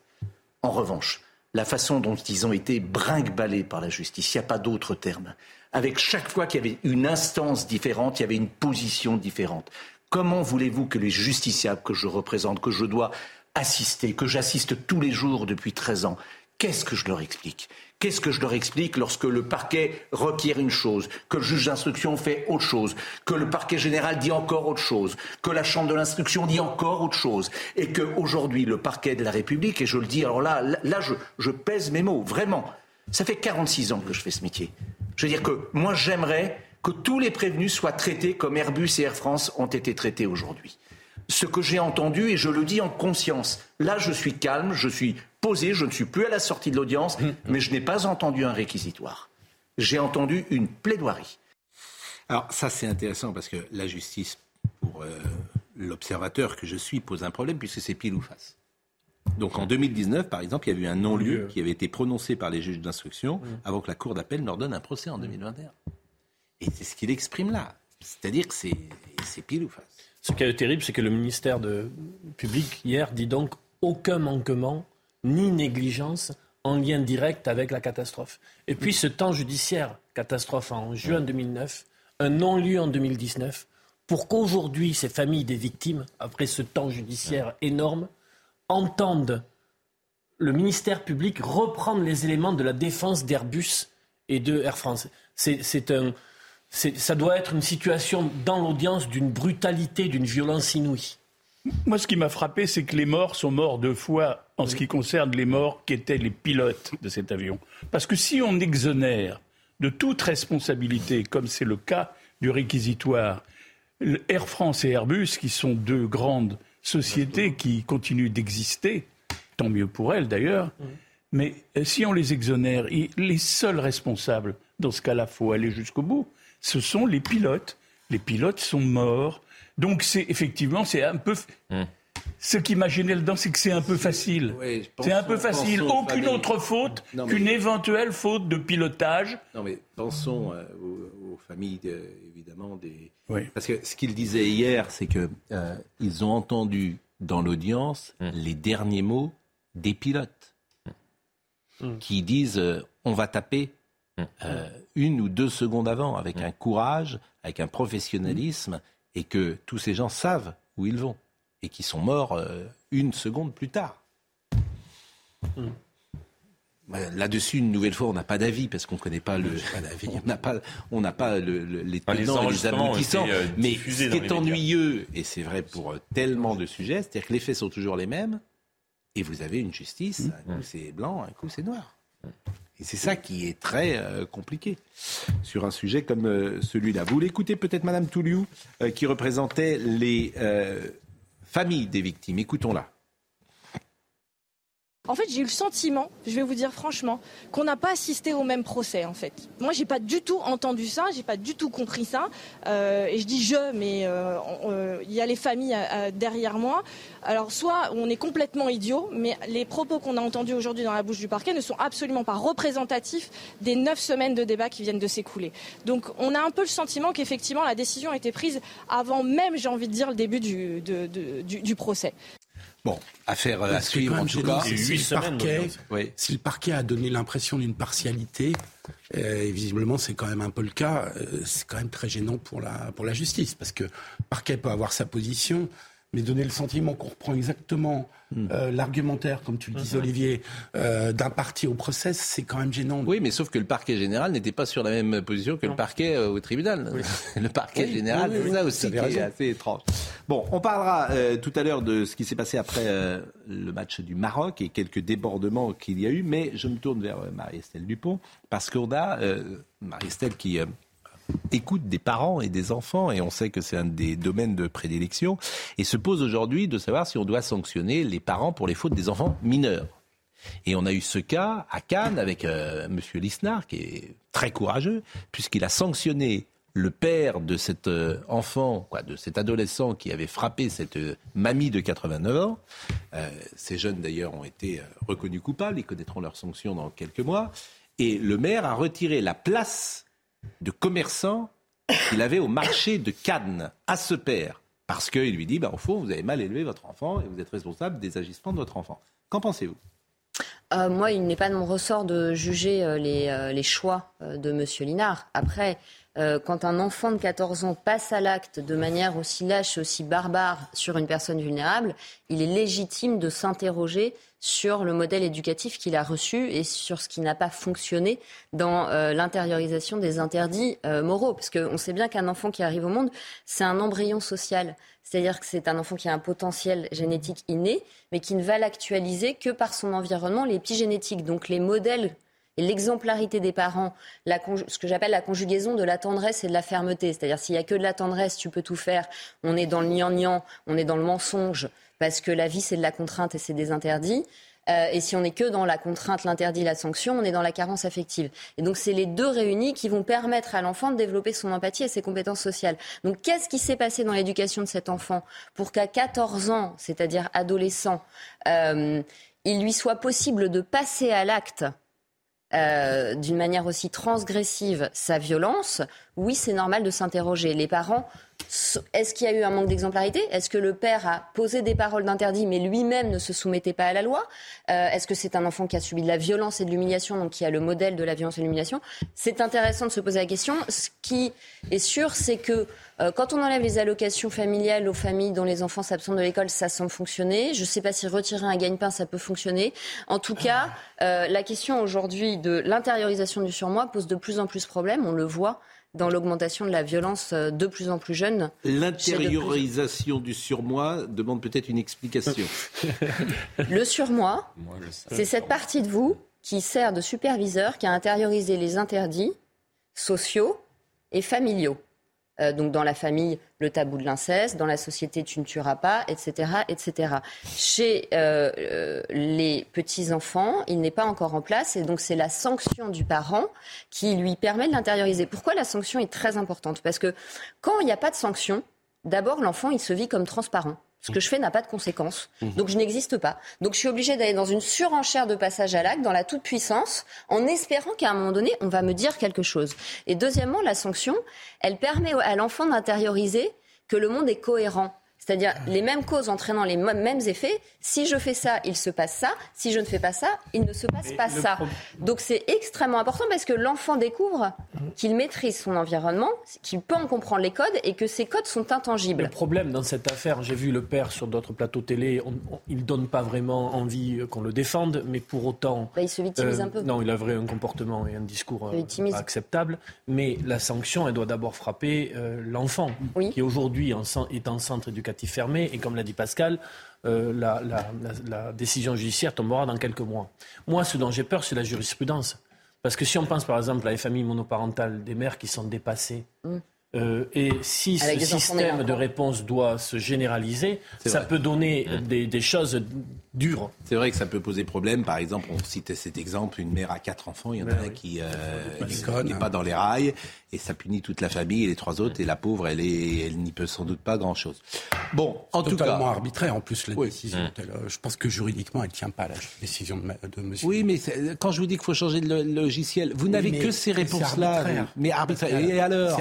En revanche, la façon dont ils ont été brinque par la justice, il n'y a pas d'autre terme. Avec chaque fois qu'il y avait une instance différente, il y avait une position différente. Comment voulez-vous que les justiciables que je représente, que je dois assister, que j'assiste tous les jours depuis 13 ans, qu'est-ce que je leur explique? Qu'est-ce que je leur explique lorsque le parquet requiert une chose, que le juge d'instruction fait autre chose, que le parquet général dit encore autre chose, que la chambre de l'instruction dit encore autre chose, et qu'aujourd'hui le parquet de la République, et je le dis, alors là, là je, je pèse mes mots, vraiment, ça fait 46 ans que je fais ce métier. Je veux dire que moi j'aimerais que tous les prévenus soient traités comme Airbus et Air France ont été traités aujourd'hui ce que j'ai entendu et je le dis en conscience. Là, je suis calme, je suis posé, je ne suis plus à la sortie de l'audience, hum. mais je n'ai pas entendu un réquisitoire. J'ai entendu une plaidoirie. Alors ça, c'est intéressant parce que la justice, pour euh, l'observateur que je suis, pose un problème puisque c'est pile ou face. Donc en 2019, par exemple, il y a eu un non-lieu qui avait été prononcé par les juges d'instruction hum. avant que la Cour d'appel leur donne un procès en 2021. Et c'est ce qu'il exprime là. C'est-à-dire que c'est pile ou face. Ce qui est terrible, c'est que le ministère de public, hier, dit donc aucun manquement ni négligence en lien direct avec la catastrophe. Et puis ce temps judiciaire, catastrophe en juin 2009, un non-lieu en 2019, pour qu'aujourd'hui ces familles des victimes, après ce temps judiciaire énorme, entendent le ministère public reprendre les éléments de la défense d'Airbus et de Air France. C'est un, ça doit être une situation dans l'audience d'une brutalité, d'une violence inouïe. Moi, ce qui m'a frappé, c'est que les morts sont morts deux fois en ce qui concerne les morts qui étaient les pilotes de cet avion. Parce que si on exonère de toute responsabilité, comme c'est le cas du réquisitoire, Air France et Airbus, qui sont deux grandes sociétés qui continuent d'exister, tant mieux pour elles d'ailleurs, mais euh, si on les exonère, les seuls responsables, dans ce cas-là, il faut aller jusqu'au bout, ce sont les pilotes. Les pilotes sont morts. Donc c'est effectivement, c'est un peu. Hmm. Ce qui m'a gêné là-dedans, c'est que c'est un peu facile. c'est un peu facile. Aucune autre faute qu'une éventuelle faute de pilotage. Non, mais pensons euh, aux, familles, évidemment, des. Parce que ce qu'il disait hier, c'est qu'ils euh, ont entendu dans l'audience hmm. les derniers mots des pilotes hmm. qui disent euh, on va taper euh, une ou deux secondes avant, avec un courage, avec un professionnalisme, et que tous ces gens savent où ils vont, et qui sont morts euh, une seconde plus tard. Là-dessus, une nouvelle fois, on n'a pas d'avis parce qu'on ne connaît pas le. on n'a pas, (laughs) on n'a pas le, les tenants et les aboutissants. Euh, mais ce qui est ennuyeux, et c'est vrai pour tellement de sujets, c'est-à-dire que les faits sont toujours les mêmes, et vous avez une justice. Un coup c'est blanc, un coup c'est noir. C'est ça qui est très euh, compliqué sur un sujet comme euh, celui-là. Vous l'écoutez peut-être Madame Touliou, euh, qui représentait les familles des victimes. Écoutons-la. En fait, j'ai eu le sentiment, je vais vous dire franchement, qu'on n'a pas assisté au même procès. En fait, moi, j'ai pas du tout entendu ça, j'ai pas du tout compris ça. Euh, et je dis je, mais euh, euh, il y a les familles derrière moi. Alors, soit on est complètement idiot, mais les propos qu'on a entendus aujourd'hui dans la bouche du parquet ne sont absolument pas représentatifs des neuf semaines de débat qui viennent de s'écouler. Donc, on a un peu le sentiment qu'effectivement la décision a été prise avant même, j'ai envie de dire, le début du, du procès. Bon, affaire à suivre en tout cas. Si, le parquet, si le parquet a donné l'impression d'une partialité, euh, et visiblement c'est quand même un peu le cas, euh, c'est quand même très gênant pour la, pour la justice, parce que le parquet peut avoir sa position, mais donner le sentiment qu'on reprend exactement hmm. euh, l'argumentaire, comme tu le disais, hmm. Olivier, euh, d'un parti au procès, c'est quand même gênant. Oui, mais sauf que le parquet général n'était pas sur la même position que le parquet euh, au tribunal. (laughs) le parquet général, c'est ça aussi qui est assez étrange. Bon, on parlera tout à l'heure de ce qui s'est passé après le match du Maroc et quelques débordements qu'il y a eu, mais je me tourne vers Marie-Estelle Dupont, parce qu'on a Marie-Estelle qui écoute des parents et des enfants, et on sait que c'est un des domaines de prédilection, et se pose aujourd'hui de savoir si on doit sanctionner les parents pour les fautes des enfants mineurs. Et on a eu ce cas à Cannes avec euh, M. Lisnard, qui est très courageux, puisqu'il a sanctionné le père de cet euh, enfant, quoi, de cet adolescent qui avait frappé cette euh, mamie de 89 ans. ces jeunes d'ailleurs ont été reconnus coupables, ils connaîtront leur sanction dans quelques mois. Et le maire a retiré la place de commerçant qu'il avait au marché de Cannes à ce père. Parce qu'il lui dit, bah, au fond, vous avez mal élevé votre enfant et vous êtes responsable des agissements de votre enfant. Qu'en pensez-vous euh, moi, il n'est pas de mon ressort de juger euh, euh, les, choix de M. Linard. Après, quand un enfant de 14 ans passe à l'acte de manière aussi lâche, aussi barbare sur une personne vulnérable, il est légitime de s'interroger sur le modèle éducatif qu'il a reçu et sur ce qui n'a pas fonctionné dans euh, l'intériorisation des interdits euh, moraux. Parce qu'on sait bien qu'un enfant qui arrive au monde, c'est un embryon social. C'est-à-dire que c'est un enfant qui a un potentiel génétique inné, mais qui ne va l'actualiser que par son environnement, l'épigénétique. Donc les modèles et l'exemplarité des parents, ce que j'appelle la conjugaison de la tendresse et de la fermeté. C'est-à-dire s'il n'y a que de la tendresse, tu peux tout faire. On est dans le gnangnan, on est dans le mensonge parce que la vie, c'est de la contrainte et c'est des interdits. Euh, et si on n'est que dans la contrainte, l'interdit, la sanction, on est dans la carence affective. Et donc, c'est les deux réunis qui vont permettre à l'enfant de développer son empathie et ses compétences sociales. Donc, qu'est-ce qui s'est passé dans l'éducation de cet enfant pour qu'à 14 ans, c'est-à-dire adolescent, euh, il lui soit possible de passer à l'acte euh, d'une manière aussi transgressive sa violence, oui, c'est normal de s'interroger. Les parents est-ce qu'il y a eu un manque d'exemplarité? Est-ce que le père a posé des paroles d'interdit mais lui-même ne se soumettait pas à la loi? Euh, Est-ce que c'est un enfant qui a subi de la violence et de l'humiliation, donc qui a le modèle de la violence et de l'humiliation? C'est intéressant de se poser la question. Ce qui est sûr, c'est que euh, quand on enlève les allocations familiales aux familles dont les enfants s'absentent de l'école, ça semble fonctionner. Je ne sais pas si retirer un gagne-pain, ça peut fonctionner. En tout cas, euh, la question aujourd'hui de l'intériorisation du surmoi pose de plus en plus de problèmes. On le voit dans l'augmentation de la violence euh, de plus en plus jeune. L'intériorisation du surmoi demande peut-être une explication. (laughs) le surmoi, c'est cette partie de vous qui sert de superviseur, qui a intériorisé les interdits sociaux et familiaux. Euh, donc dans la famille, le tabou de l'inceste, dans la société, tu ne tueras pas, etc. etc. Chez euh, euh, les petits-enfants, il n'est pas encore en place et donc c'est la sanction du parent qui lui permet de l'intérioriser. Pourquoi la sanction est très importante? Parce que quand il n'y a pas de sanction, d'abord l'enfant, il se vit comme transparent. Ce que je fais n'a pas de conséquences. Mhm. Donc je n'existe pas. Donc je suis obligée d'aller dans une surenchère de passage à l'acte, dans la toute-puissance, en espérant qu'à un moment donné, on va me dire quelque chose. Et deuxièmement, la sanction, elle permet à l'enfant d'intérioriser que le monde est cohérent. C'est-à-dire les mêmes causes entraînant les mêmes effets. Si je fais ça, il se passe ça. Si je ne fais pas ça, il ne se passe pas ça. Donc c'est extrêmement important parce que l'enfant découvre qu'il maîtrise son environnement, qu'il peut en comprendre les codes et que ces codes sont intangibles. Le problème dans cette affaire, j'ai vu le père sur d'autres plateaux télé, il ne donne pas vraiment envie qu'on le défende, mais pour autant... Bah, il se victimise euh, un peu. Non, il a vrai un comportement et un discours euh, acceptable, mais la sanction, elle doit d'abord frapper euh, l'enfant, qui aujourd'hui est en centre éducatif Et comme l'a dit Pascal, euh, la, la, décision judiciaire tombera dans quelques mois. Moi, ce dont j'ai peur, c'est la jurisprudence. Parce que si on pense par exemple à les familles monoparentales des mères qui sont dépassées, mm. Euh, et si ce système de réponse doit se généraliser, ça peut donner mmh. des, choses dures. C'est vrai que ça peut poser problème. Par exemple, on citait cet exemple, une mère a quatre enfants, il y en a un qui euh, n'est pas dans les rails, et ça punit toute la famille et les trois autres, et la pauvre, elle, est, elle n'y peut sans doute pas grand-chose. Bon, en tout cas... Totalement arbitraire, en plus, la décision. Mmh. Je pense que juridiquement, elle ne tient pas, la décision de, de monsieur. Oui, mais quand je vous dis qu'il faut changer de logiciel, vous n'avez que ces réponses-là. Mais arbitraire. Et alors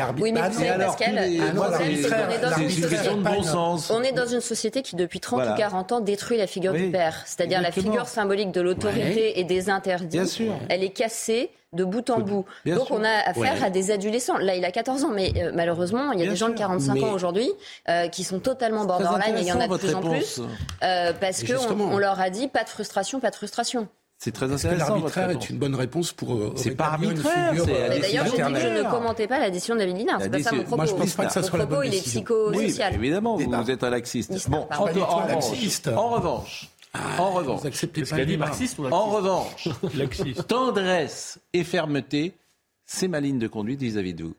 on est dans une société qui, depuis 30 ou 40 ans, détruit la figure du père, c'est-à-dire la figure symbolique de l'autorité et des interdits. Elle est cassée de bout en bout. Donc on a affaire à des adolescents. Là, il a 14 ans, mais euh, malheureusement, il y a des gens de 45 ans aujourd'hui euh, qui sont totalement borderline et il y en a de plus en plus euh, parce qu'on on leur a dit pas de frustration, pas de frustration. C'est très intéressant. Est-ce que l'arbitraire est une bonne réponse pour. Euh, c'est pas arbitraire. Euh, d'ailleurs, j'ai dit que je ne commentais pas la décision de David Linard. C'est pas ça mon propos. Moi, je pense pas que ça soit la bonne il est psychosocial. Oui, évidemment, vous êtes un laxiste. Bon, en, revanche, en revanche, ah, en revanche, En revanche, tendresse et fermeté, c'est ma ligne de conduite vis-à-vis de vous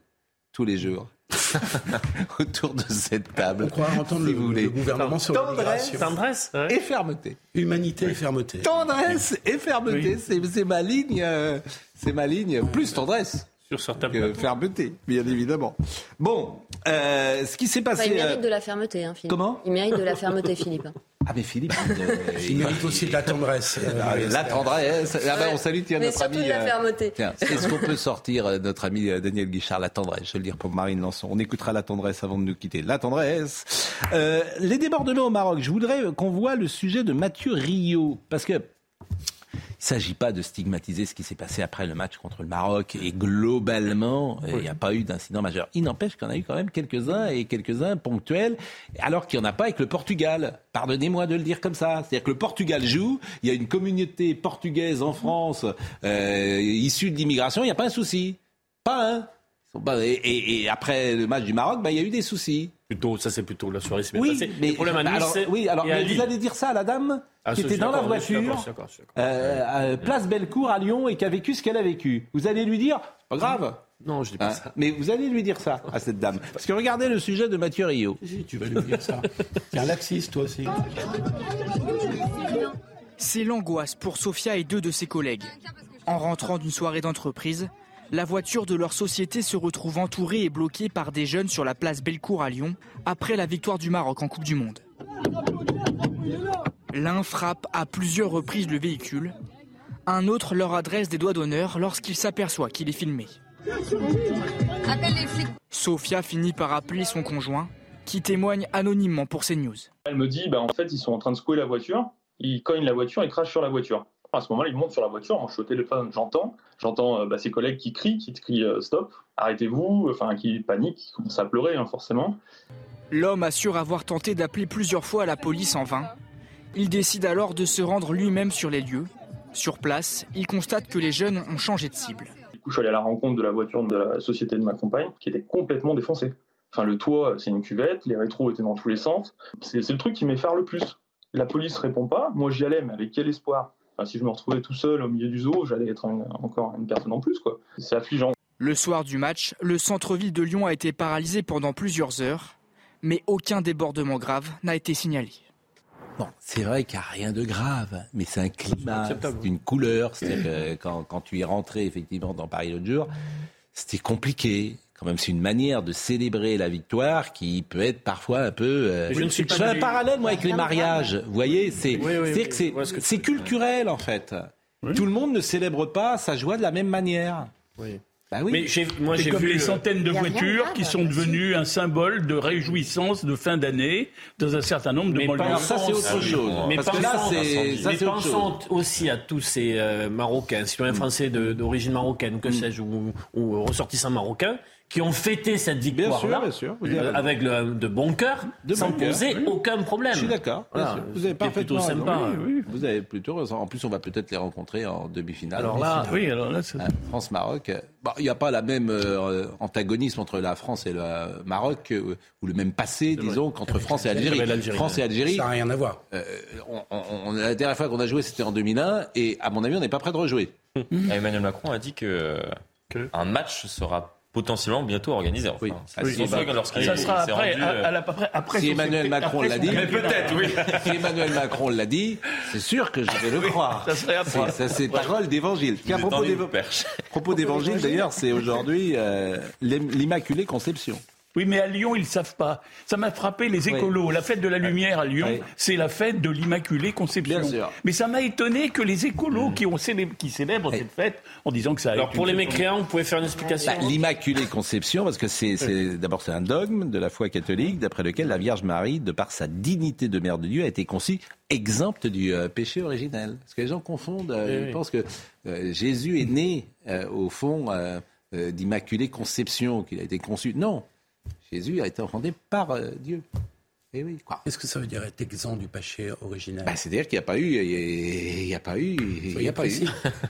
tous les jours. (laughs) autour de cette table. On croit entendre le, le, gouvernement sur tendresse, tendresse et fermeté. Humanité et fermeté. Tendresse et fermeté, c'est ma ligne, euh, c'est ma ligne. Plus tendresse. Sur certains que fermeté, bien évidemment. Bon, euh, ce qui s'est passé. il mérite euh, de la fermeté, hein, Philippe. Comment Il mérite de la fermeté, Philippe. (laughs) Ah mais Philippe, (laughs) il mérite aussi de la tendresse. Ah, la tendresse. Ah ben, on salue tiens, notre ami. De la fermeté. est-ce qu'on peut sortir notre ami Daniel Guichard la tendresse Je vais le dire pour Marine Lançon. On écoutera la tendresse avant de nous quitter. La tendresse. Euh, les débordements au Maroc. Je voudrais qu'on voit le sujet de Mathieu Rio parce que il ne s'agit pas de stigmatiser ce qui s'est passé après le match contre le Maroc et globalement, il n'y a pas eu d'incident majeur. Il n'empêche qu'il y en a eu quand même quelques-uns et quelques-uns ponctuels, alors qu'il n'y en a pas avec le Portugal. Pardonnez-moi de le dire comme ça. C'est-à-dire que le Portugal joue, il y a une communauté portugaise en France euh, issue de l'immigration, il n'y a pas un souci. Pas un. Et, après le match du Maroc, bah, il y a eu des soucis. Plutôt, ça c'est plutôt la soirée s'est oui, Mais, le problème à alors, oui, alors mais vous allez dire ça à la dame ah, qui était dans la voiture, euh, place Bellecour à Lyon et qui a vécu ce qu'elle a vécu. Vous allez lui dire, pas grave. Non, je dis pas hein, ça. Mais vous allez lui dire ça à cette dame. Parce que regardez le sujet de Mathieu Rio. Si, tu vas lui dire ça. T'es un laxiste, toi aussi. C'est l'angoisse pour Sophia et deux de ses collègues. En rentrant d'une soirée d'entreprise, la voiture de leur société se retrouve entourée et bloquée par des jeunes sur la place Bellecour à Lyon après la victoire du Maroc en Coupe du Monde. L'un frappe à plusieurs reprises le véhicule, un autre leur adresse des doigts d'honneur lorsqu'il s'aperçoit qu'il est filmé. Sophia finit par appeler son conjoint, qui témoigne anonymement pour CNews. Elle me dit, bah, en fait, ils sont en train de secouer la voiture, ils cognent la voiture et crachent sur la voiture. À ce moment-là, il monte sur la voiture, je suis au téléphone, j'entends, j'entends euh, bah, ses collègues qui crient, qui crient euh, stop, arrêtez-vous, enfin qui paniquent, qui commencent à pleurer hein, forcément. L'homme assure avoir tenté d'appeler plusieurs fois la police en vain. Il décide alors de se rendre lui-même sur les lieux. Sur place, il constate que les jeunes ont changé de cible. Du coup, je suis allé à la rencontre de la voiture de la société de ma compagne, qui était complètement défoncée. Enfin, le toit, c'est une cuvette, les rétros étaient dans tous les sens. C'est le truc qui m'effare le plus. La police répond pas. Moi, j'y allais, mais avec quel espoir? Si je me retrouvais tout seul au milieu du zoo, j'allais être encore une personne en plus. quoi. C'est affligeant. Le soir du match, le centre-ville de Lyon a été paralysé pendant plusieurs heures, mais aucun débordement grave n'a été signalé. Bon, c'est vrai qu'il n'y a rien de grave, mais c'est un climat, c'est une couleur. C'est que quand, quand, tu es rentré effectivement dans Paris l'autre jour, c'était compliqué quand même, c'est une manière de célébrer la victoire qui peut être parfois un peu. Euh, je ne suis pas un parallèle moi avec les mariages. Vous voyez, c'est c'est culturel en fait. Tout le monde ne célèbre pas sa joie de la même manière. Oui. Bah oui. Mais moi, j'ai vu les centaines de voitures qui sont devenues un symbole de réjouissance de fin d'année dans un certain nombre de mais Ça, c'est autre chose. Mais pensons, aussi à tous ces euh, Marocains, citoyens français d'origine marocaine, que mm. sais-je, ou, ou ressortissants marocains, qui ont fêté cette victoire-là euh, avec le, de bon cœur, sans poser aucun problème. Je suis d'accord. vous avez parfaitement plutôt sympa. Vous avez plutôt raison. En plus, on va peut-être les rencontrer en demi-finale. Alors là, oui, alors là, France-Maroc. Il n'y a pas la même euh, antagonisme entre la France et le Maroc ou le même passé, disons, qu'entre France et Algérie. (laughs) France et Algérie. Ça n'a rien à voir. on, la dernière fois qu'on a joué, c'était en 2001, et à mon avis, on n'est pas prêt de rejouer. (laughs) Emmanuel Macron a dit que, que un match sera potentiellement bientôt organisé. Enfin, oui. ça sera après, à, à, après, Si Emmanuel Macron l'a dit, mais peut-être, oui. (laughs) Si Emmanuel Macron l'a dit, c'est sûr que je vais le croire. ça serait après. Ça, c'est parole d'évangile. À propos d'évangile, d'ailleurs, c'est aujourd'hui euh, l'Immaculée Conception. Oui, mais à Lyon, ils ne savent pas. Ça m'a frappé les écolos. La fête de la lumière à Lyon, c'est la fête de l'Immaculée Conception. Mais ça m'a étonné que les écolos qui, ont qui célèbrent cette fête en disant que ça. Alors pour les mécréants, vous pouvez faire une explication. Bah, L'Immaculée Conception, parce que c'est d'abord c'est un dogme de la foi catholique, d'après lequel la Vierge Marie, de par sa dignité de mère de Dieu, a été conçue exempte du euh, péché originel. Parce que les gens confondent. Euh, ils pensent que euh, Jésus est né au fond d'Immaculée Conception, qu'il a été conçu. Non. Jésus a été enfanté par euh, Dieu. Et eh oui, Qu'est-ce que ça veut dire être exempt du péché originel? Bah, C'est-à-dire qu'il n'y a pas eu, il n'y a pas eu, il n'y (laughs) a pas eu,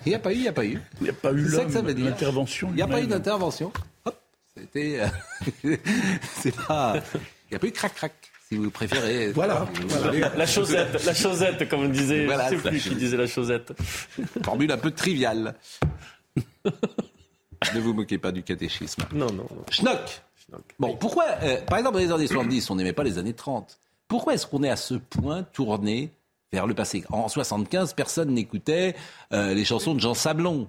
il n'y a pas eu, il n'y a pas eu. Il n'y a pas eu l'intervention. Il n'y a pas eu d'intervention. Hop, c'était, euh, (laughs) c'est pas, il n'y a pas eu crac-crac si vous préférez. Voilà. La chaussette, la chaussette, comme on disait. Voilà, je sais plus qui disait la chaussette. (laughs) Formule un peu triviale. ne vous moquez pas du catéchisme. Non, non. non. Schnock Bon, pourquoi, euh, par exemple, dans les années 70, on n'aimait pas les années 30 Pourquoi est-ce qu'on est à ce point tourné vers le passé? En 75, personne n'écoutait euh, les chansons de Jean Sablon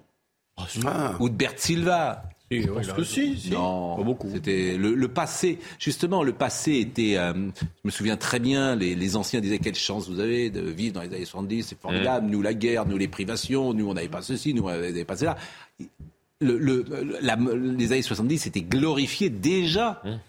ah. ou de Bert Silva. je pense que si, Non, pas beaucoup. C'était le, passé. Justement, le passé était. Euh, je me souviens très bien. Les, anciens disaient quelle chance vous avez de vivre dans les années 70. C'est formidable. Nous la guerre, nous les privations, nous on n'avait pas ceci, nous on n'avait pas cela le, les années 70 c'était glorifié déjà. Hein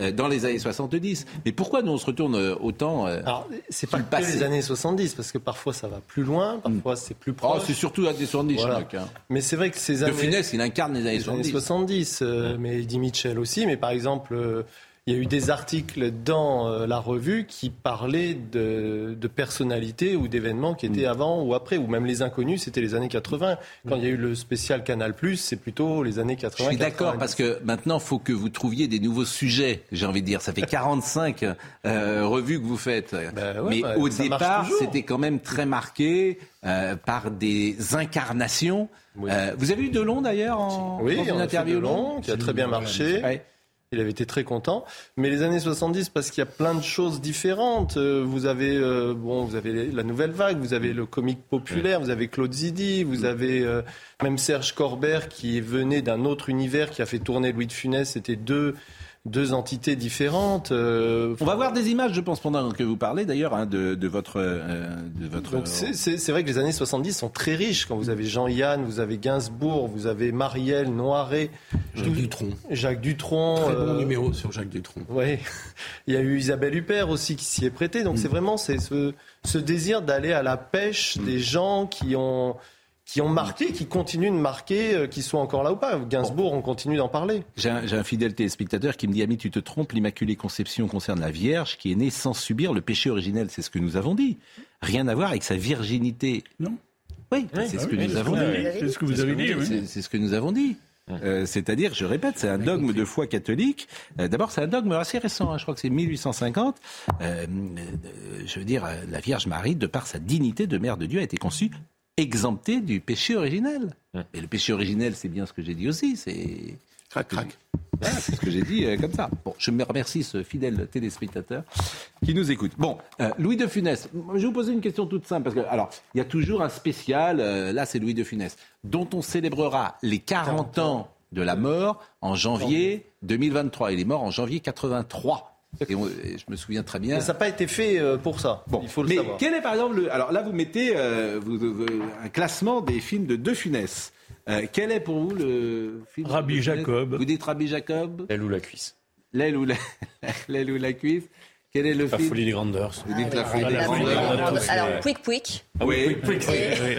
euh, dans les années 70. Mais pourquoi nous on se retourne euh, autant euh, Alors, c'est pas que les années 70, parce que parfois ça va plus loin, parfois c'est plus proche. Oh, c'est surtout les années 70, hein. Mais c'est vrai que ces années... De Funès, il incarne les années 70. Années 70 mais il dit Mitchell aussi, mais par exemple il y a eu des articles dans euh, la revue qui parlaient de, personnalités ou d'événements qui étaient mm. avant ou après, ou même les inconnus, c'était les années 80. Quand il y a eu le spécial Canal+, c'est plutôt les années 80. Je suis d'accord, parce que maintenant, il faut que vous trouviez des nouveaux sujets, j'ai envie de dire. Ça fait 45 euh, revues que vous faites. Ben Mais bah, au départ, c'était quand même très marqué euh, par des incarnations. vous avez eu Delon d'ailleurs en, oui, dans une interview Delon, qui a très bien marché. Il avait été très content. Mais les années 70, parce qu'il y a plein de choses différentes. Euh, vous avez, euh, bon, vous avez la nouvelle vague, vous avez le comique populaire, vous avez Claude Zidi, vous avez euh, même Serge Corbert qui venait d'un autre univers, qui a fait tourner Louis de Funès. C'était deux deux entités différentes. Euh, On va voir des images, je pense, pendant que vous parlez d'ailleurs hein, de, de, votre, euh, de votre. Donc c'est vrai que les années 70 sont très riches. Quand vous avez Jean-Yann, vous avez Gainsbourg, vous avez Marielle, Noiret, Jacques Dutronc. Jacques Dutronc. Très bon euh, numéro sur Jacques Dutronc. Oui. (laughs) Il y a eu Isabelle Huppert aussi qui s'y est prêtée. Donc mm. c'est vraiment c'est ce, ce désir d'aller à la pêche mm. des gens qui ont qui ont marqué, qui continuent de marquer, euh, qui soient encore là ou pas. Gainsbourg, on continue d'en parler. J'ai un, fidèle téléspectateur qui me dit Ami, tu te trompes, l'Immaculée Conception concerne la Vierge qui est née sans subir le péché originel. C'est ce que nous avons dit. Rien à voir avec sa virginité. Non. Oui, c'est ce que nous avons dit. C'est ce que vous avez dit. C'est ce que nous avons dit. C'est-à-dire, je répète, c'est un dogme de foi catholique. Euh, d'abord, c'est un dogme assez récent, hein. je crois que c'est 1850. Euh, je veux dire, la Vierge Marie, de par sa dignité de mère de Dieu, a été conçue exempté du péché originel. Et le péché originel, c'est bien ce que j'ai dit aussi, c'est... Crac, crac. c'est ce que j'ai dit euh, comme ça. Bon, je me remercie ce fidèle téléspectateur qui nous écoute. Bon, euh, Louis de Funès, je vais vous poser une question toute simple, parce que, alors, il y a toujours un spécial, euh, là c'est Louis de Funès, dont on célébrera les 40 ans de la mort en janvier 2023. Il est mort en janvier 83. Et je me souviens très bien. Mais ça n'a pas été fait euh, pour ça. Bon, il faut le mais quel est par exemple le, alors là vous mettez euh, un classement des films de De Funès. Euh, quel est pour vous le film Rabbi Jacob. Vous dites Rabbi Jacob. L'aile ou la cuisse. L'aile ou la, (laughs) l'aile ou la cuisse. Quel est le la film folie des grandeurs. Vous dites la folie des grandeurs. Alors, Pouic Pouic. Ah oui, Pouic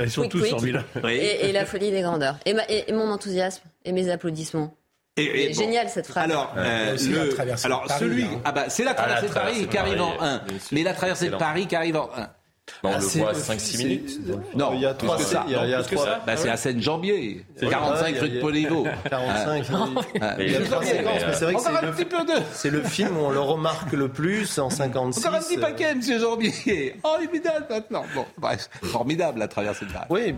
Ils sont tous et, et, la folie des grandeurs. Et, mon enthousiasme et mes applaudissements. Et, génial cette phrase. Alors, euh, le, alors celui, hein. ah bah, c'est la traversée de Paris qui arrive en 1. Mais la traversée de Paris qui arrive en 1. On le ah, voit 5-6 minutes. Non, il y a trois. que ça. Il y a, trois. Bah, c'est à Seine-Jambier. 45 rue de Poliveau. 45. Il y a (laughs) trois séquences, mais c'est vrai que c'est le, c'est le film où on le remarque le plus en 56. Encore un petit paquet, monsieur Jambier. Oh, évidemment maintenant. Bon, bref, formidable la traversée de Paris. Oui,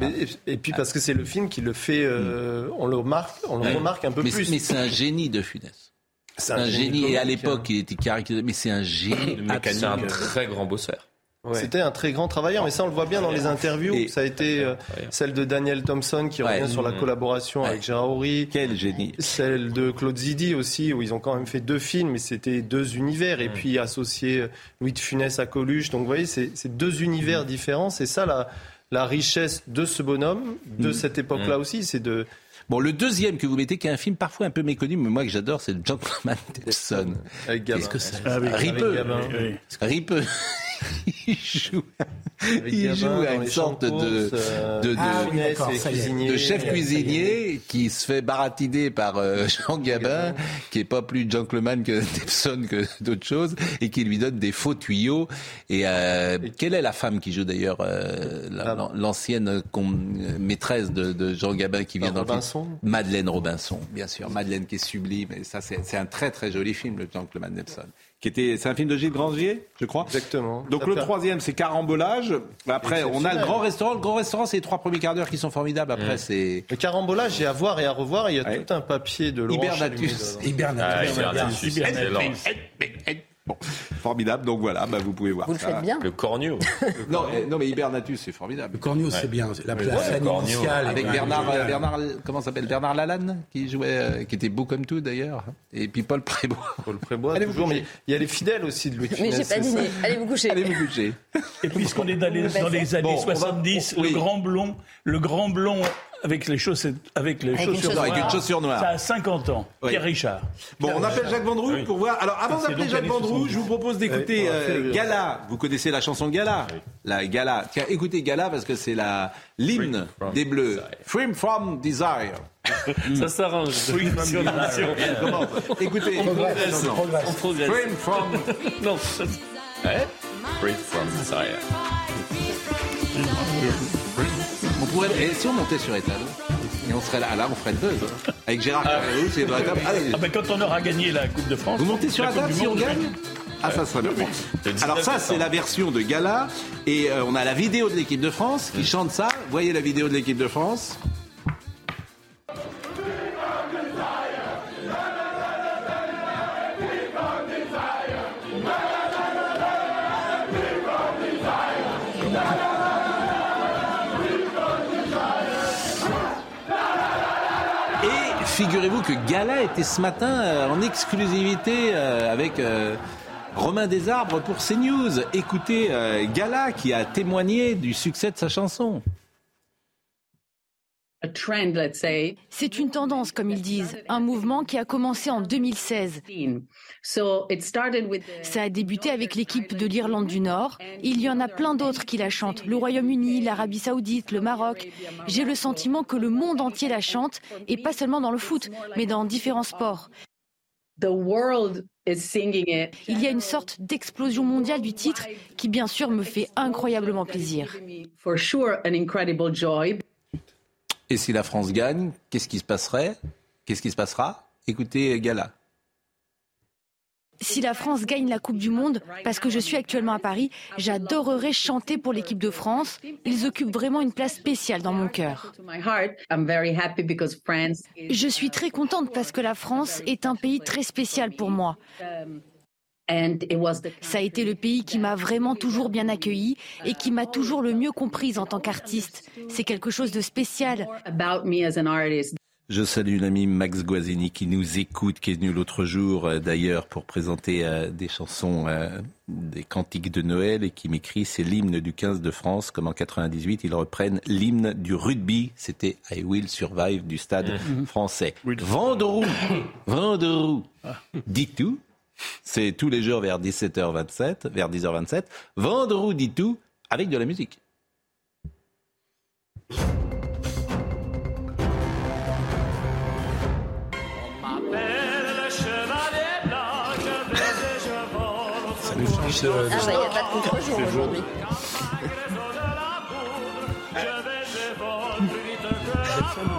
et puis parce que c'est le film qui le fait, euh, on le remarque, on le remarque un peu plus. Mais c'est un génie de Funès. C'est un, génie, et à l'époque, il était caricatural, mais c'est un génie. C'est un très grand bosseur. C'était un très grand travailleur, mais ça on le voit bien dans les interviews. ça a été euh, celle de Daniel Thompson qui revient sur la collaboration avec Gérard Horry. Quel génie. Celle de Claude Zidi aussi, où ils ont quand même fait deux films, mais c'était deux univers. Et puis associé euh, Louis de Funès à Coluche. Donc vous voyez, c'est deux univers différents. C'est ça la, la richesse de ce bonhomme, de cette époque-là aussi. C'est de Bon, le deuxième que vous mettez, qui est un film parfois un peu méconnu, mais moi que j'adore, c'est le Gentleman Debson. Qu'est-ce que c'est ah, Ripeux. Ripeux. (laughs) il joue, il joue à une sorte de, euh, de, de, ah de, chef cuisinier qui se fait baratiner par euh, Jean Gabin, qui est pas plus gentleman que (laughs) Debson que d'autres choses, et qui lui donne des faux tuyaux. Et euh, quelle est la femme qui joue d'ailleurs l'ancienne maîtresse de, Jean Gabin qui vient dans Robinson. Madeleine Robinson, bien sûr. Madeleine qui est sublime. Et ça, c'est un très très joli film, le Gentleman Debson c'est un film de Gilles Grandier, je crois. Exactement. Donc le troisième, c'est Carambolage. Après, on a le grand restaurant. Le grand restaurant, c'est les trois premiers quarts d'heure qui sont formidables. Après, c'est. Le Carambolage, j'ai à voir et à revoir. Il y a tout un papier de Laurent Hibernatus. Hibernatus. Hibernatus. Bon, formidable. Donc voilà, bah, vous pouvez voir vous ça. Le faites bien. Le cornio. non, eh, non, mais Hibernatus, c'est formidable. Le cornio, c'est bien. La place initiale. Avec Bernard, Bernard, comment s'appelle Bernard Lalanne, qui jouait, euh, qui était beau comme tout d'ailleurs. Et puis Paul Prébois. Paul Prébois. Allez toujours, mais il y a les fidèles aussi de Louis Mais j'ai pas dîné. Allez vous coucher. Allez vous coucher. Et puisqu'on est dans les, dans les années 70, le grand blond, le grand blond avec les chaussettes, avec les chaussures noires. Avec une chaussure noire. Ça a 50 ans. Pierre Richard. Bon, on appelle Jacques Vendroux pour voir. Alors, avant d'appeler Jacques Vendroux, je vous propose d'écouter euh, Gala. Vous connaissez la chanson Gala La Gala. Tiens, écoutez Gala parce que c'est la l'hymne des Bleus. Free from Desire. (laughs) Ça s'arrange. Free from Desire. Écoutez, on progresse. On progresse. Free from. (laughs) Non. Free from Desire. (laughs) Pourrait, et si on montait sur étal et on serait là, là on ferait le buzz. Hein. Avec Gérard ah. Carrérou, c'est la table. Ah, ben quand on aura gagné la Coupe de France. Vous montez sur la, table si on gagne ah, ça serait bien. Alors, ça, c'est la version de Gala. Et euh, on a la vidéo de l'équipe de France qui chante ça. Voyez la vidéo de l'équipe de France. Figurez-vous que Gala était ce matin euh, en exclusivité euh, avec euh, Romain Desarbres pour CNews. Écoutez Gala qui a témoigné du succès de sa chanson. C'est une tendance, comme ils disent, un mouvement qui a commencé en 2016. Ça a débuté avec l'équipe de l'Irlande du Nord. Il y en a plein d'autres qui la chantent. Le Royaume-Uni, l'Arabie saoudite, le Maroc. J'ai le sentiment que le monde entier la chante, et pas seulement dans le foot, mais dans différents sports. Il y a une sorte d'explosion mondiale du titre qui, bien sûr, me fait incroyablement plaisir. Et si la France gagne, qu'est-ce qui se passerait? Qu'est-ce qui se passera? Écoutez Gala. Si la France gagne la Coupe du Monde, parce que je suis actuellement à Paris, j'adorerais chanter pour l'équipe de France. Ils occupent vraiment une place spéciale dans mon cœur. Je suis très contente parce que la France est un pays très spécial pour moi. Ça a été le pays qui m'a vraiment toujours bien accueilli et qui m'a toujours le mieux comprise en tant qu'artiste. C'est quelque chose de spécial. Je salue l'ami Max Guazzini qui nous écoute, qui est venu l'autre jour euh, d'ailleurs pour présenter euh, des chansons, euh, des cantiques de Noël et qui m'écrit c'est l'hymne du 15 de France, comme en 98 ils reprennent l'hymne du rugby, c'était I Will Survive du stade mmh. français. Vendroux, Vendroux, (coughs) dis tout c'est tous les jours vers 17h27, vers 10h27. Vendredi tout avec de la musique. Ça nous change de... Ah bah, il n'y a pas de contre-jour aujourd'hui.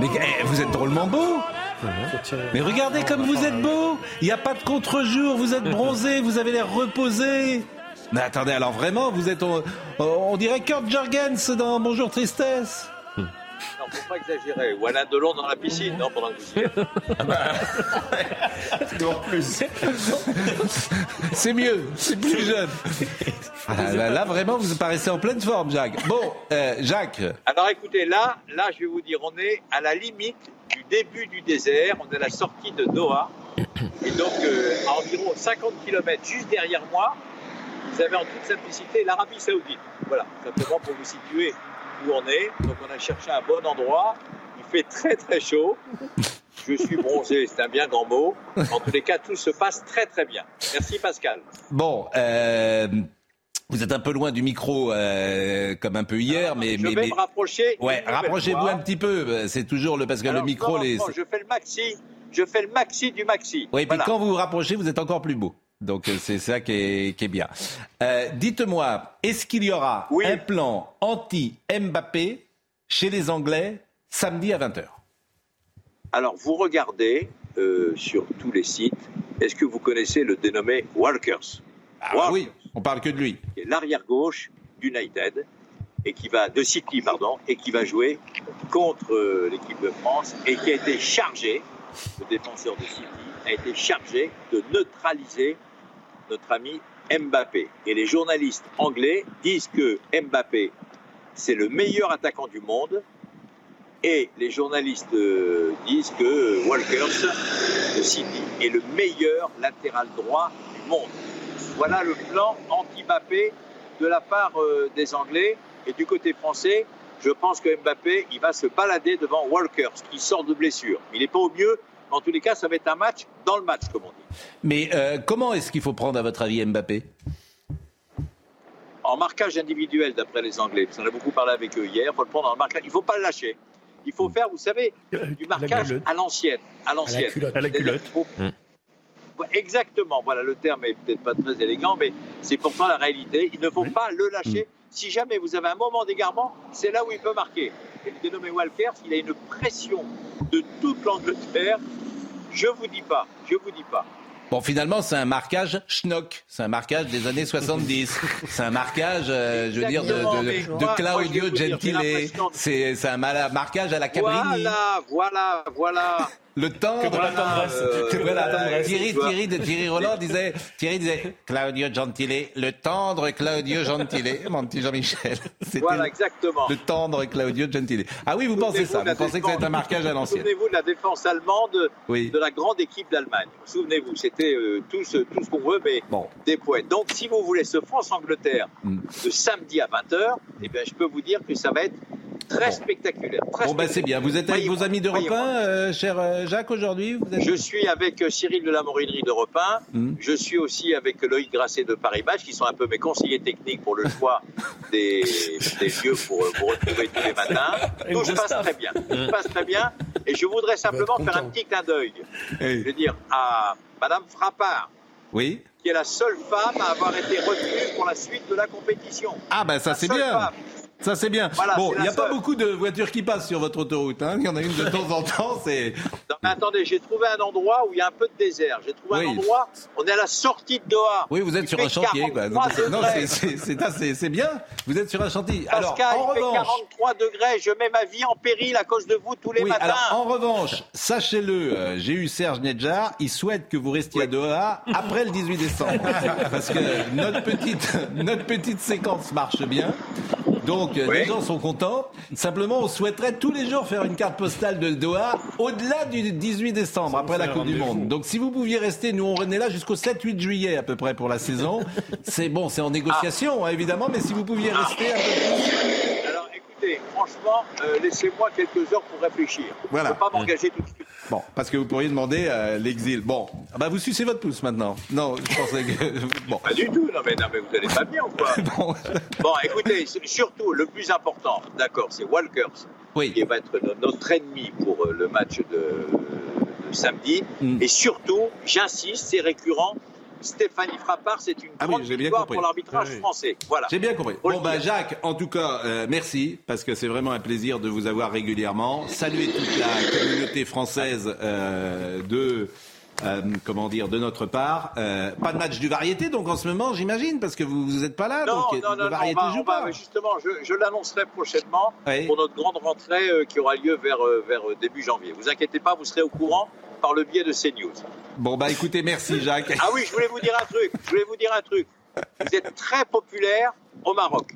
Mais eh, vous êtes drôlement beau mais regardez comme vous êtes beau. Il n'y a pas de contre-jour. Vous êtes bronzé. Vous avez l'air reposé. Mais attendez, alors vraiment, vous êtes. On, dirait Kurt Jorgens dans Bonjour Tristesse. Non, faut pas exagérer. Ou Alain Delon dans la piscine, non, pendant que vous y êtes. Ah bah. en plus. C'est mieux, c'est plus jeune. Ah, là, là, vraiment, vous paraissez en pleine forme, Jacques. Bon, euh, Jacques. Alors écoutez, là, là, je vais vous dire, on est à la limite du début du désert. On est à la sortie de Doha. Et donc, euh, à environ 50 km juste derrière moi, vous avez en toute simplicité l'Arabie Saoudite. Voilà, simplement pour vous situer où on est. Donc on a cherché un bon endroit. Il fait très très chaud. Je suis bronzé, c'est un bien grand mot. En tous les cas, tout se passe très très bien. Merci Pascal. Bon, euh, vous êtes un peu loin du micro, euh, comme un peu hier, mais je vais me rapprocher. Ouais, rapprochez-vous un petit peu. C'est toujours le parce que le micro, les. Je fais le maxi. Je fais le maxi du maxi. Oui, puis quand vous vous rapprochez, vous êtes encore plus beau. Donc euh, c'est ça qui est, bien. Euh, dites-moi, est-ce qu'il y aura un plan anti-Mbappé chez les Anglais samedi à 20h Alors vous regardez euh, sur tous les sites, est-ce que vous connaissez le dénommé Walkers? Ah, Oui, on parle que de lui. L'arrière gauche d'United et qui va de City pardon et qui va jouer contre l'équipe de France et qui a été chargé, le défenseur de City a été chargé de neutraliser notre ami Mbappé. Et les journalistes anglais disent que Mbappé, c'est le meilleur attaquant du monde. Et les journalistes euh, disent que Walkers de City est le meilleur latéral droit du monde. Voilà le plan anti-Mbappé de la part euh, des Anglais. Et du côté français, je pense que Mbappé, il va se balader devant Walkers, qui sort de blessure. Il n'est pas au mieux, en tous les cas, ça va être un match dans le match, comme on dit. Mais euh, comment est-ce qu'il faut prendre, à votre avis, Mbappé? En marquage individuel, d'après les Anglais. On a beaucoup parlé avec eux hier. Il faut le prendre en marquage. Il ne faut pas le lâcher. Il faut faire, vous savez, du marquage à l'ancienne. À l'ancienne. À la culotte. Hum. Exactement. Voilà, le terme est peut-être pas très élégant, mais c'est pourtant la réalité. Il ne faut pas le lâcher. Hum. Si jamais vous avez un moment d'égarement, c'est là où il peut marquer. Et le dénommé Walker, il a une pression de toute l'Angleterre. Je vous dis pas, je vous dis pas. Bon, finalement, c'est un marquage schnock. C'est un marquage des années 70. c'est un marquage, euh, je veux dire, de, Claudio Gentile. C'est un marquage à la Cabrini. Voilà, voilà, voilà. Le temps Que de la tendresse. Euh, Thierry, Thierry, de Thierry Roland disait, Thierry disait, Claudio Gentile, le tendre Claudio Gentile, mon petit Jean-Michel. (laughs) Voilà, exactement. Le tendre Claudio Gentile. Ah oui, vous pensez ça, vous pensez que c'est un marquage à l'ancienne. Souvenez-vous de la défense allemande de la grande équipe d'Allemagne. Souvenez-vous, c'était euh, tout ce, tout ce qu'on veut, mais des poètes. Donc, si vous voulez ce France-Angleterre mm. de samedi à 20h, eh bien, je peux vous dire que ça va être très spectaculaire. bon, ben c'est bien. Vous êtes avec vos amis d'Europe 1, euh, cher euh, Jacques, aujourd'hui Je suis avec euh, Cyril de la Morinerie d'Europe 1. Hmm. Je suis aussi avec Loïc Grasset de Paris Match, qui sont un peu mes conseillers techniques pour le choix (laughs) des, des lieux pour vous retrouver tous les matins. Tout se passe très bien. Tout se passe très bien. Et je voudrais simplement faire un petit clin d'œil. Je veux dire à Madame Frappard. Oui qui est la seule femme à avoir été retenue pour la suite de la compétition. Ah ben ça c'est bien. Ça, c'est bien. bon, il n'y a pas beaucoup de voitures qui passent sur votre autoroute. Hein. Il y en a une de temps en temps. C'est. mais attendez, j'ai trouvé un endroit où il y a un peu de désert. J'ai trouvé un endroit. On est à la sortie de Doha. Oui, vous êtes sur un chantier. Non, c'est bien. Vous êtes sur un chantier. alors, en il revanche, fait 43 degrés. Je mets ma vie en péril à cause de vous tous les oui, matins. Alors, en revanche, sachez-le, euh, j'ai eu Serge Nedjar. Il souhaite que vous restiez à Doha après le 18 décembre, (laughs) parce que notre petite notre petite séquence marche bien. Donc euh, les gens sont contents. Simplement, on souhaiterait tous les jours faire une carte postale de Doha au-delà du 18 décembre, après la Coupe du Monde. Donc si vous pouviez rester, nous on est là jusqu'au 7-8 juillet à peu près pour la saison. C'est bon, c'est en négociation hein, évidemment, mais si vous pouviez rester un peu plus. Alors écoutez, franchement, euh, laissez-moi quelques heures pour réfléchir. Voilà. Je ne peux pas m'engager tout de suite. Bon, parce que vous pourriez demander euh, l'exil. Bon, ah bah vous sucez votre pouce maintenant. Non, je pensais que. (laughs) Bon. Pas du tout, non mais, non, mais vous allez pas bien ou quoi (laughs) bon. bon, écoutez, surtout, le plus important, d'accord, c'est Walkers, oui. qui va être notre ennemi pour euh, le match de, samedi. Mm. Et surtout, j'insiste, c'est récurrent, Stéphanie Frappard, c'est une ah grande victoire pour l'arbitrage français. Voilà. J'ai bien compris. Bon, bah, Jacques, en tout cas, euh, merci, parce que c'est vraiment un plaisir de vous avoir régulièrement. Saluer toute la communauté française euh, de euh, comment dire, de notre part. Euh, pas de match du variété, donc en ce moment, j'imagine, parce que vous n'êtes pas là. Non, donc, non, non, variété joue pas. justement, je, l'annoncerai prochainement pour notre grande rentrée euh, qui aura lieu vers, vers début janvier. Vous inquiétez pas, vous serez au courant par le biais de CNews. Bon, bah écoutez, merci Jacques. ah oui, je voulais vous dire un truc. Je voulais vous dire un truc. Vous êtes très populaire au Maroc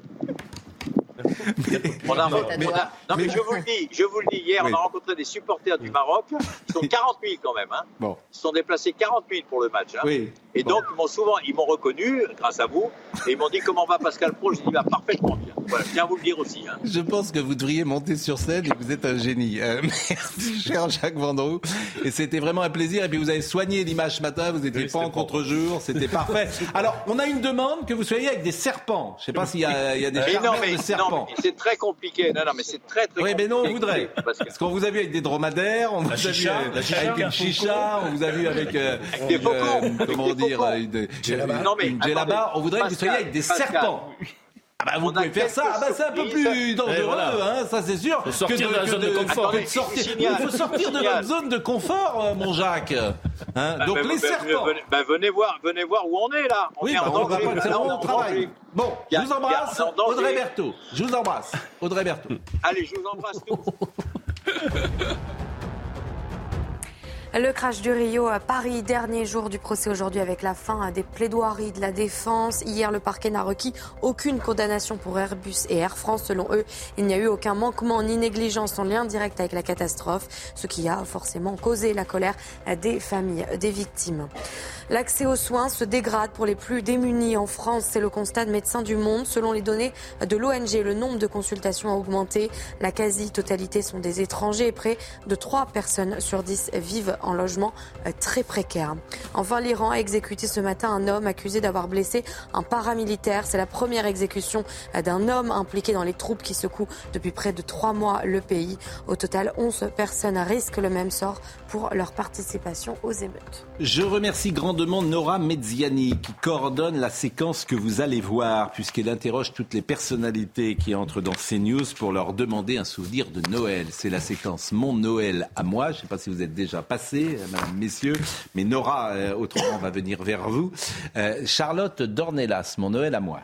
non, mais je vous le dis, je vous le dis, hier, on a rencontré des supporters du Maroc. Ils sont 40 000 quand même. Hein. Bon. Ils sont déplacés 40 000 pour le match. Hein. Oui. Et donc, ils m'ont souvent, ils m'ont reconnu, grâce à vous, et ils m'ont dit comment va Pascal Pro? Je dis, va parfaitement bien. Voilà, je tiens à vous le dire aussi. Hein. Je pense que vous devriez monter sur scène et que vous êtes un génie. Euh, (laughs) merci, cher Jacques Vendroux. Et c'était vraiment un plaisir. Et puis, vous avez soigné l'image ce matin. Vous n'étiez pas en contre-jour. C'était parfait. Alors, on a une demande que vous soyez avec des serpents. Je ne sais pas s'il y, a, il y a des de serpents. C'est très compliqué. Non, non, mais c'est très, très oui, mais non, on voudrait. Parce, qu'on vous a vu avec des dromadaires, on vous a vu avec une chicha, on vous a vu avec, euh, avec des euh, comment dire, une djellaba. On voudrait que vous soyez avec des serpents. Ah bah vous pouvez faire ça, ah bah c'est un peu plus dangereux, hein, ça c'est sûr. Faut sortir de la zone de confort. il faut sortir de notre zone de confort, euh, mon Jacques. Hein, bah, donc les serpents. Bah, venez voir, venez voir où on est là. oui, bah, on va c'est on travaille. Bon, je vous embrasse, Audrey Berthaud. Je vous embrasse, Audrey Berthaud. Allez, je vous embrasse tous. (laughs) Le crash du Rio à Paris, dernier jour du procès aujourd'hui avec la fin des plaidoiries de la défense. Hier, le parquet n'a requis aucune condamnation pour Airbus et Air France. Selon eux, il n'y a eu aucun manquement ni négligence en lien direct avec la catastrophe, ce qui a forcément causé la colère des familles des victimes. L'accès aux soins se dégrade pour les plus démunis en France. C'est le constat de Médecins du Monde. Selon les données de l'ONG, le nombre de consultations a augmenté. La quasi-totalité sont des étrangers et près de 3 personnes sur 10 vivent en logement euh, très précaire. Enfin, l'Iran a exécuté ce matin un homme accusé d'avoir blessé un paramilitaire. C'est la première exécution euh, d'un homme impliqué dans les troupes qui secouent depuis près de trois mois le pays. Au total, 11 personnes risquent le même sort pour leur participation aux émeutes. Je remercie Nora Mezziani qui coordonne la séquence que vous allez voir puisqu'elle interroge toutes les personnalités qui entrent dans CNews pour leur demander un souvenir de Noël. C'est la séquence Mon Noël à moi. Je ne sais pas si vous êtes déjà passé, mesdames, messieurs, mais Nora, euh, autrement, va venir vers vous. Euh, Charlotte Dornelas, Mon Noël à moi.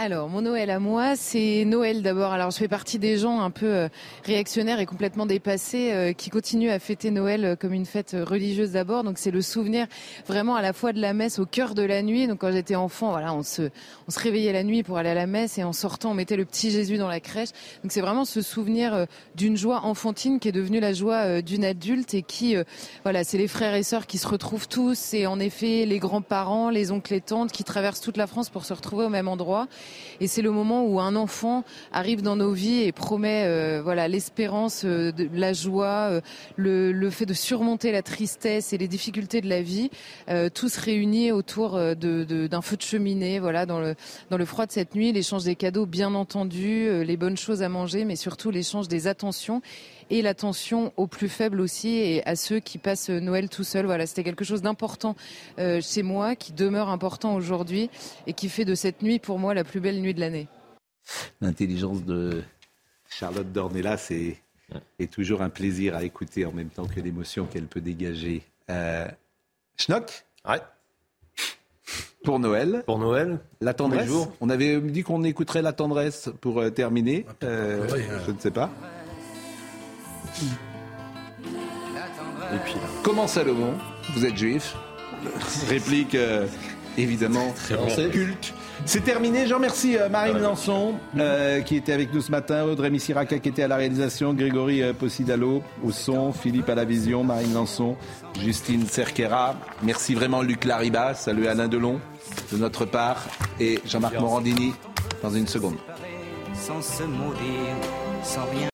Alors, mon Noël à moi, c'est Noël d'abord. Alors, je fais partie des gens un peu euh, réactionnaires et complètement dépassés euh, qui continuent à fêter Noël euh, comme une fête religieuse d'abord. Donc, c'est le souvenir vraiment à la fois de la messe au cœur de la nuit. Donc, quand j'étais enfant, voilà, on se, on se réveillait la nuit pour aller à la messe et en sortant, on mettait le petit Jésus dans la crèche. Donc, c'est vraiment ce souvenir d'une joie enfantine qui est devenue la joie d'une adulte et qui, voilà, c'est les frères et sœurs qui se retrouvent tous. C'est en effet les grands-parents, les oncles et tantes qui traversent toute la France pour se retrouver au même endroit. Et c'est le moment où un enfant arrive dans nos vies et promet euh, voilà l'espérance, euh, la joie, euh, le, fait de surmonter la tristesse et les difficultés de la vie, tous réunis autour d'un de, feu de cheminée, voilà dans le dans le froid de cette nuit, l'échange des cadeaux bien entendu, les bonnes choses à manger, mais surtout l'échange des attentions et l'attention aux plus faibles aussi et à ceux qui passent Noël tout seuls. Voilà, c'était quelque chose d'important euh, chez moi, qui demeure important aujourd'hui et qui fait de cette nuit pour moi la plus belle nuit de l'année. L'intelligence de Charlotte Dornelas c'est est toujours un plaisir à écouter en même temps que l'émotion qu'elle peut dégager. Euh, Schnock Ouais. Pour Noël. Pour Noël. La tendresse. On avait dit qu'on écouterait la tendresse pour euh, terminer. Euh, hein. je ne sais pas. Et puis comment Salomon, vous êtes juif (laughs) Réplique euh, évidemment Très culte. C'est terminé. Je remercie euh, Marine Lançon euh, qui était avec nous ce matin, Audrey Missiraka qui était à la réalisation, Grégory Possidalo au son, Philippe à la vision, Marine Lançon, Justine Cerquera. Merci vraiment Luc Lariba. Salut Alain Delon de notre part et Jean-Marc Morandini dans une seconde. Sans se sans rien.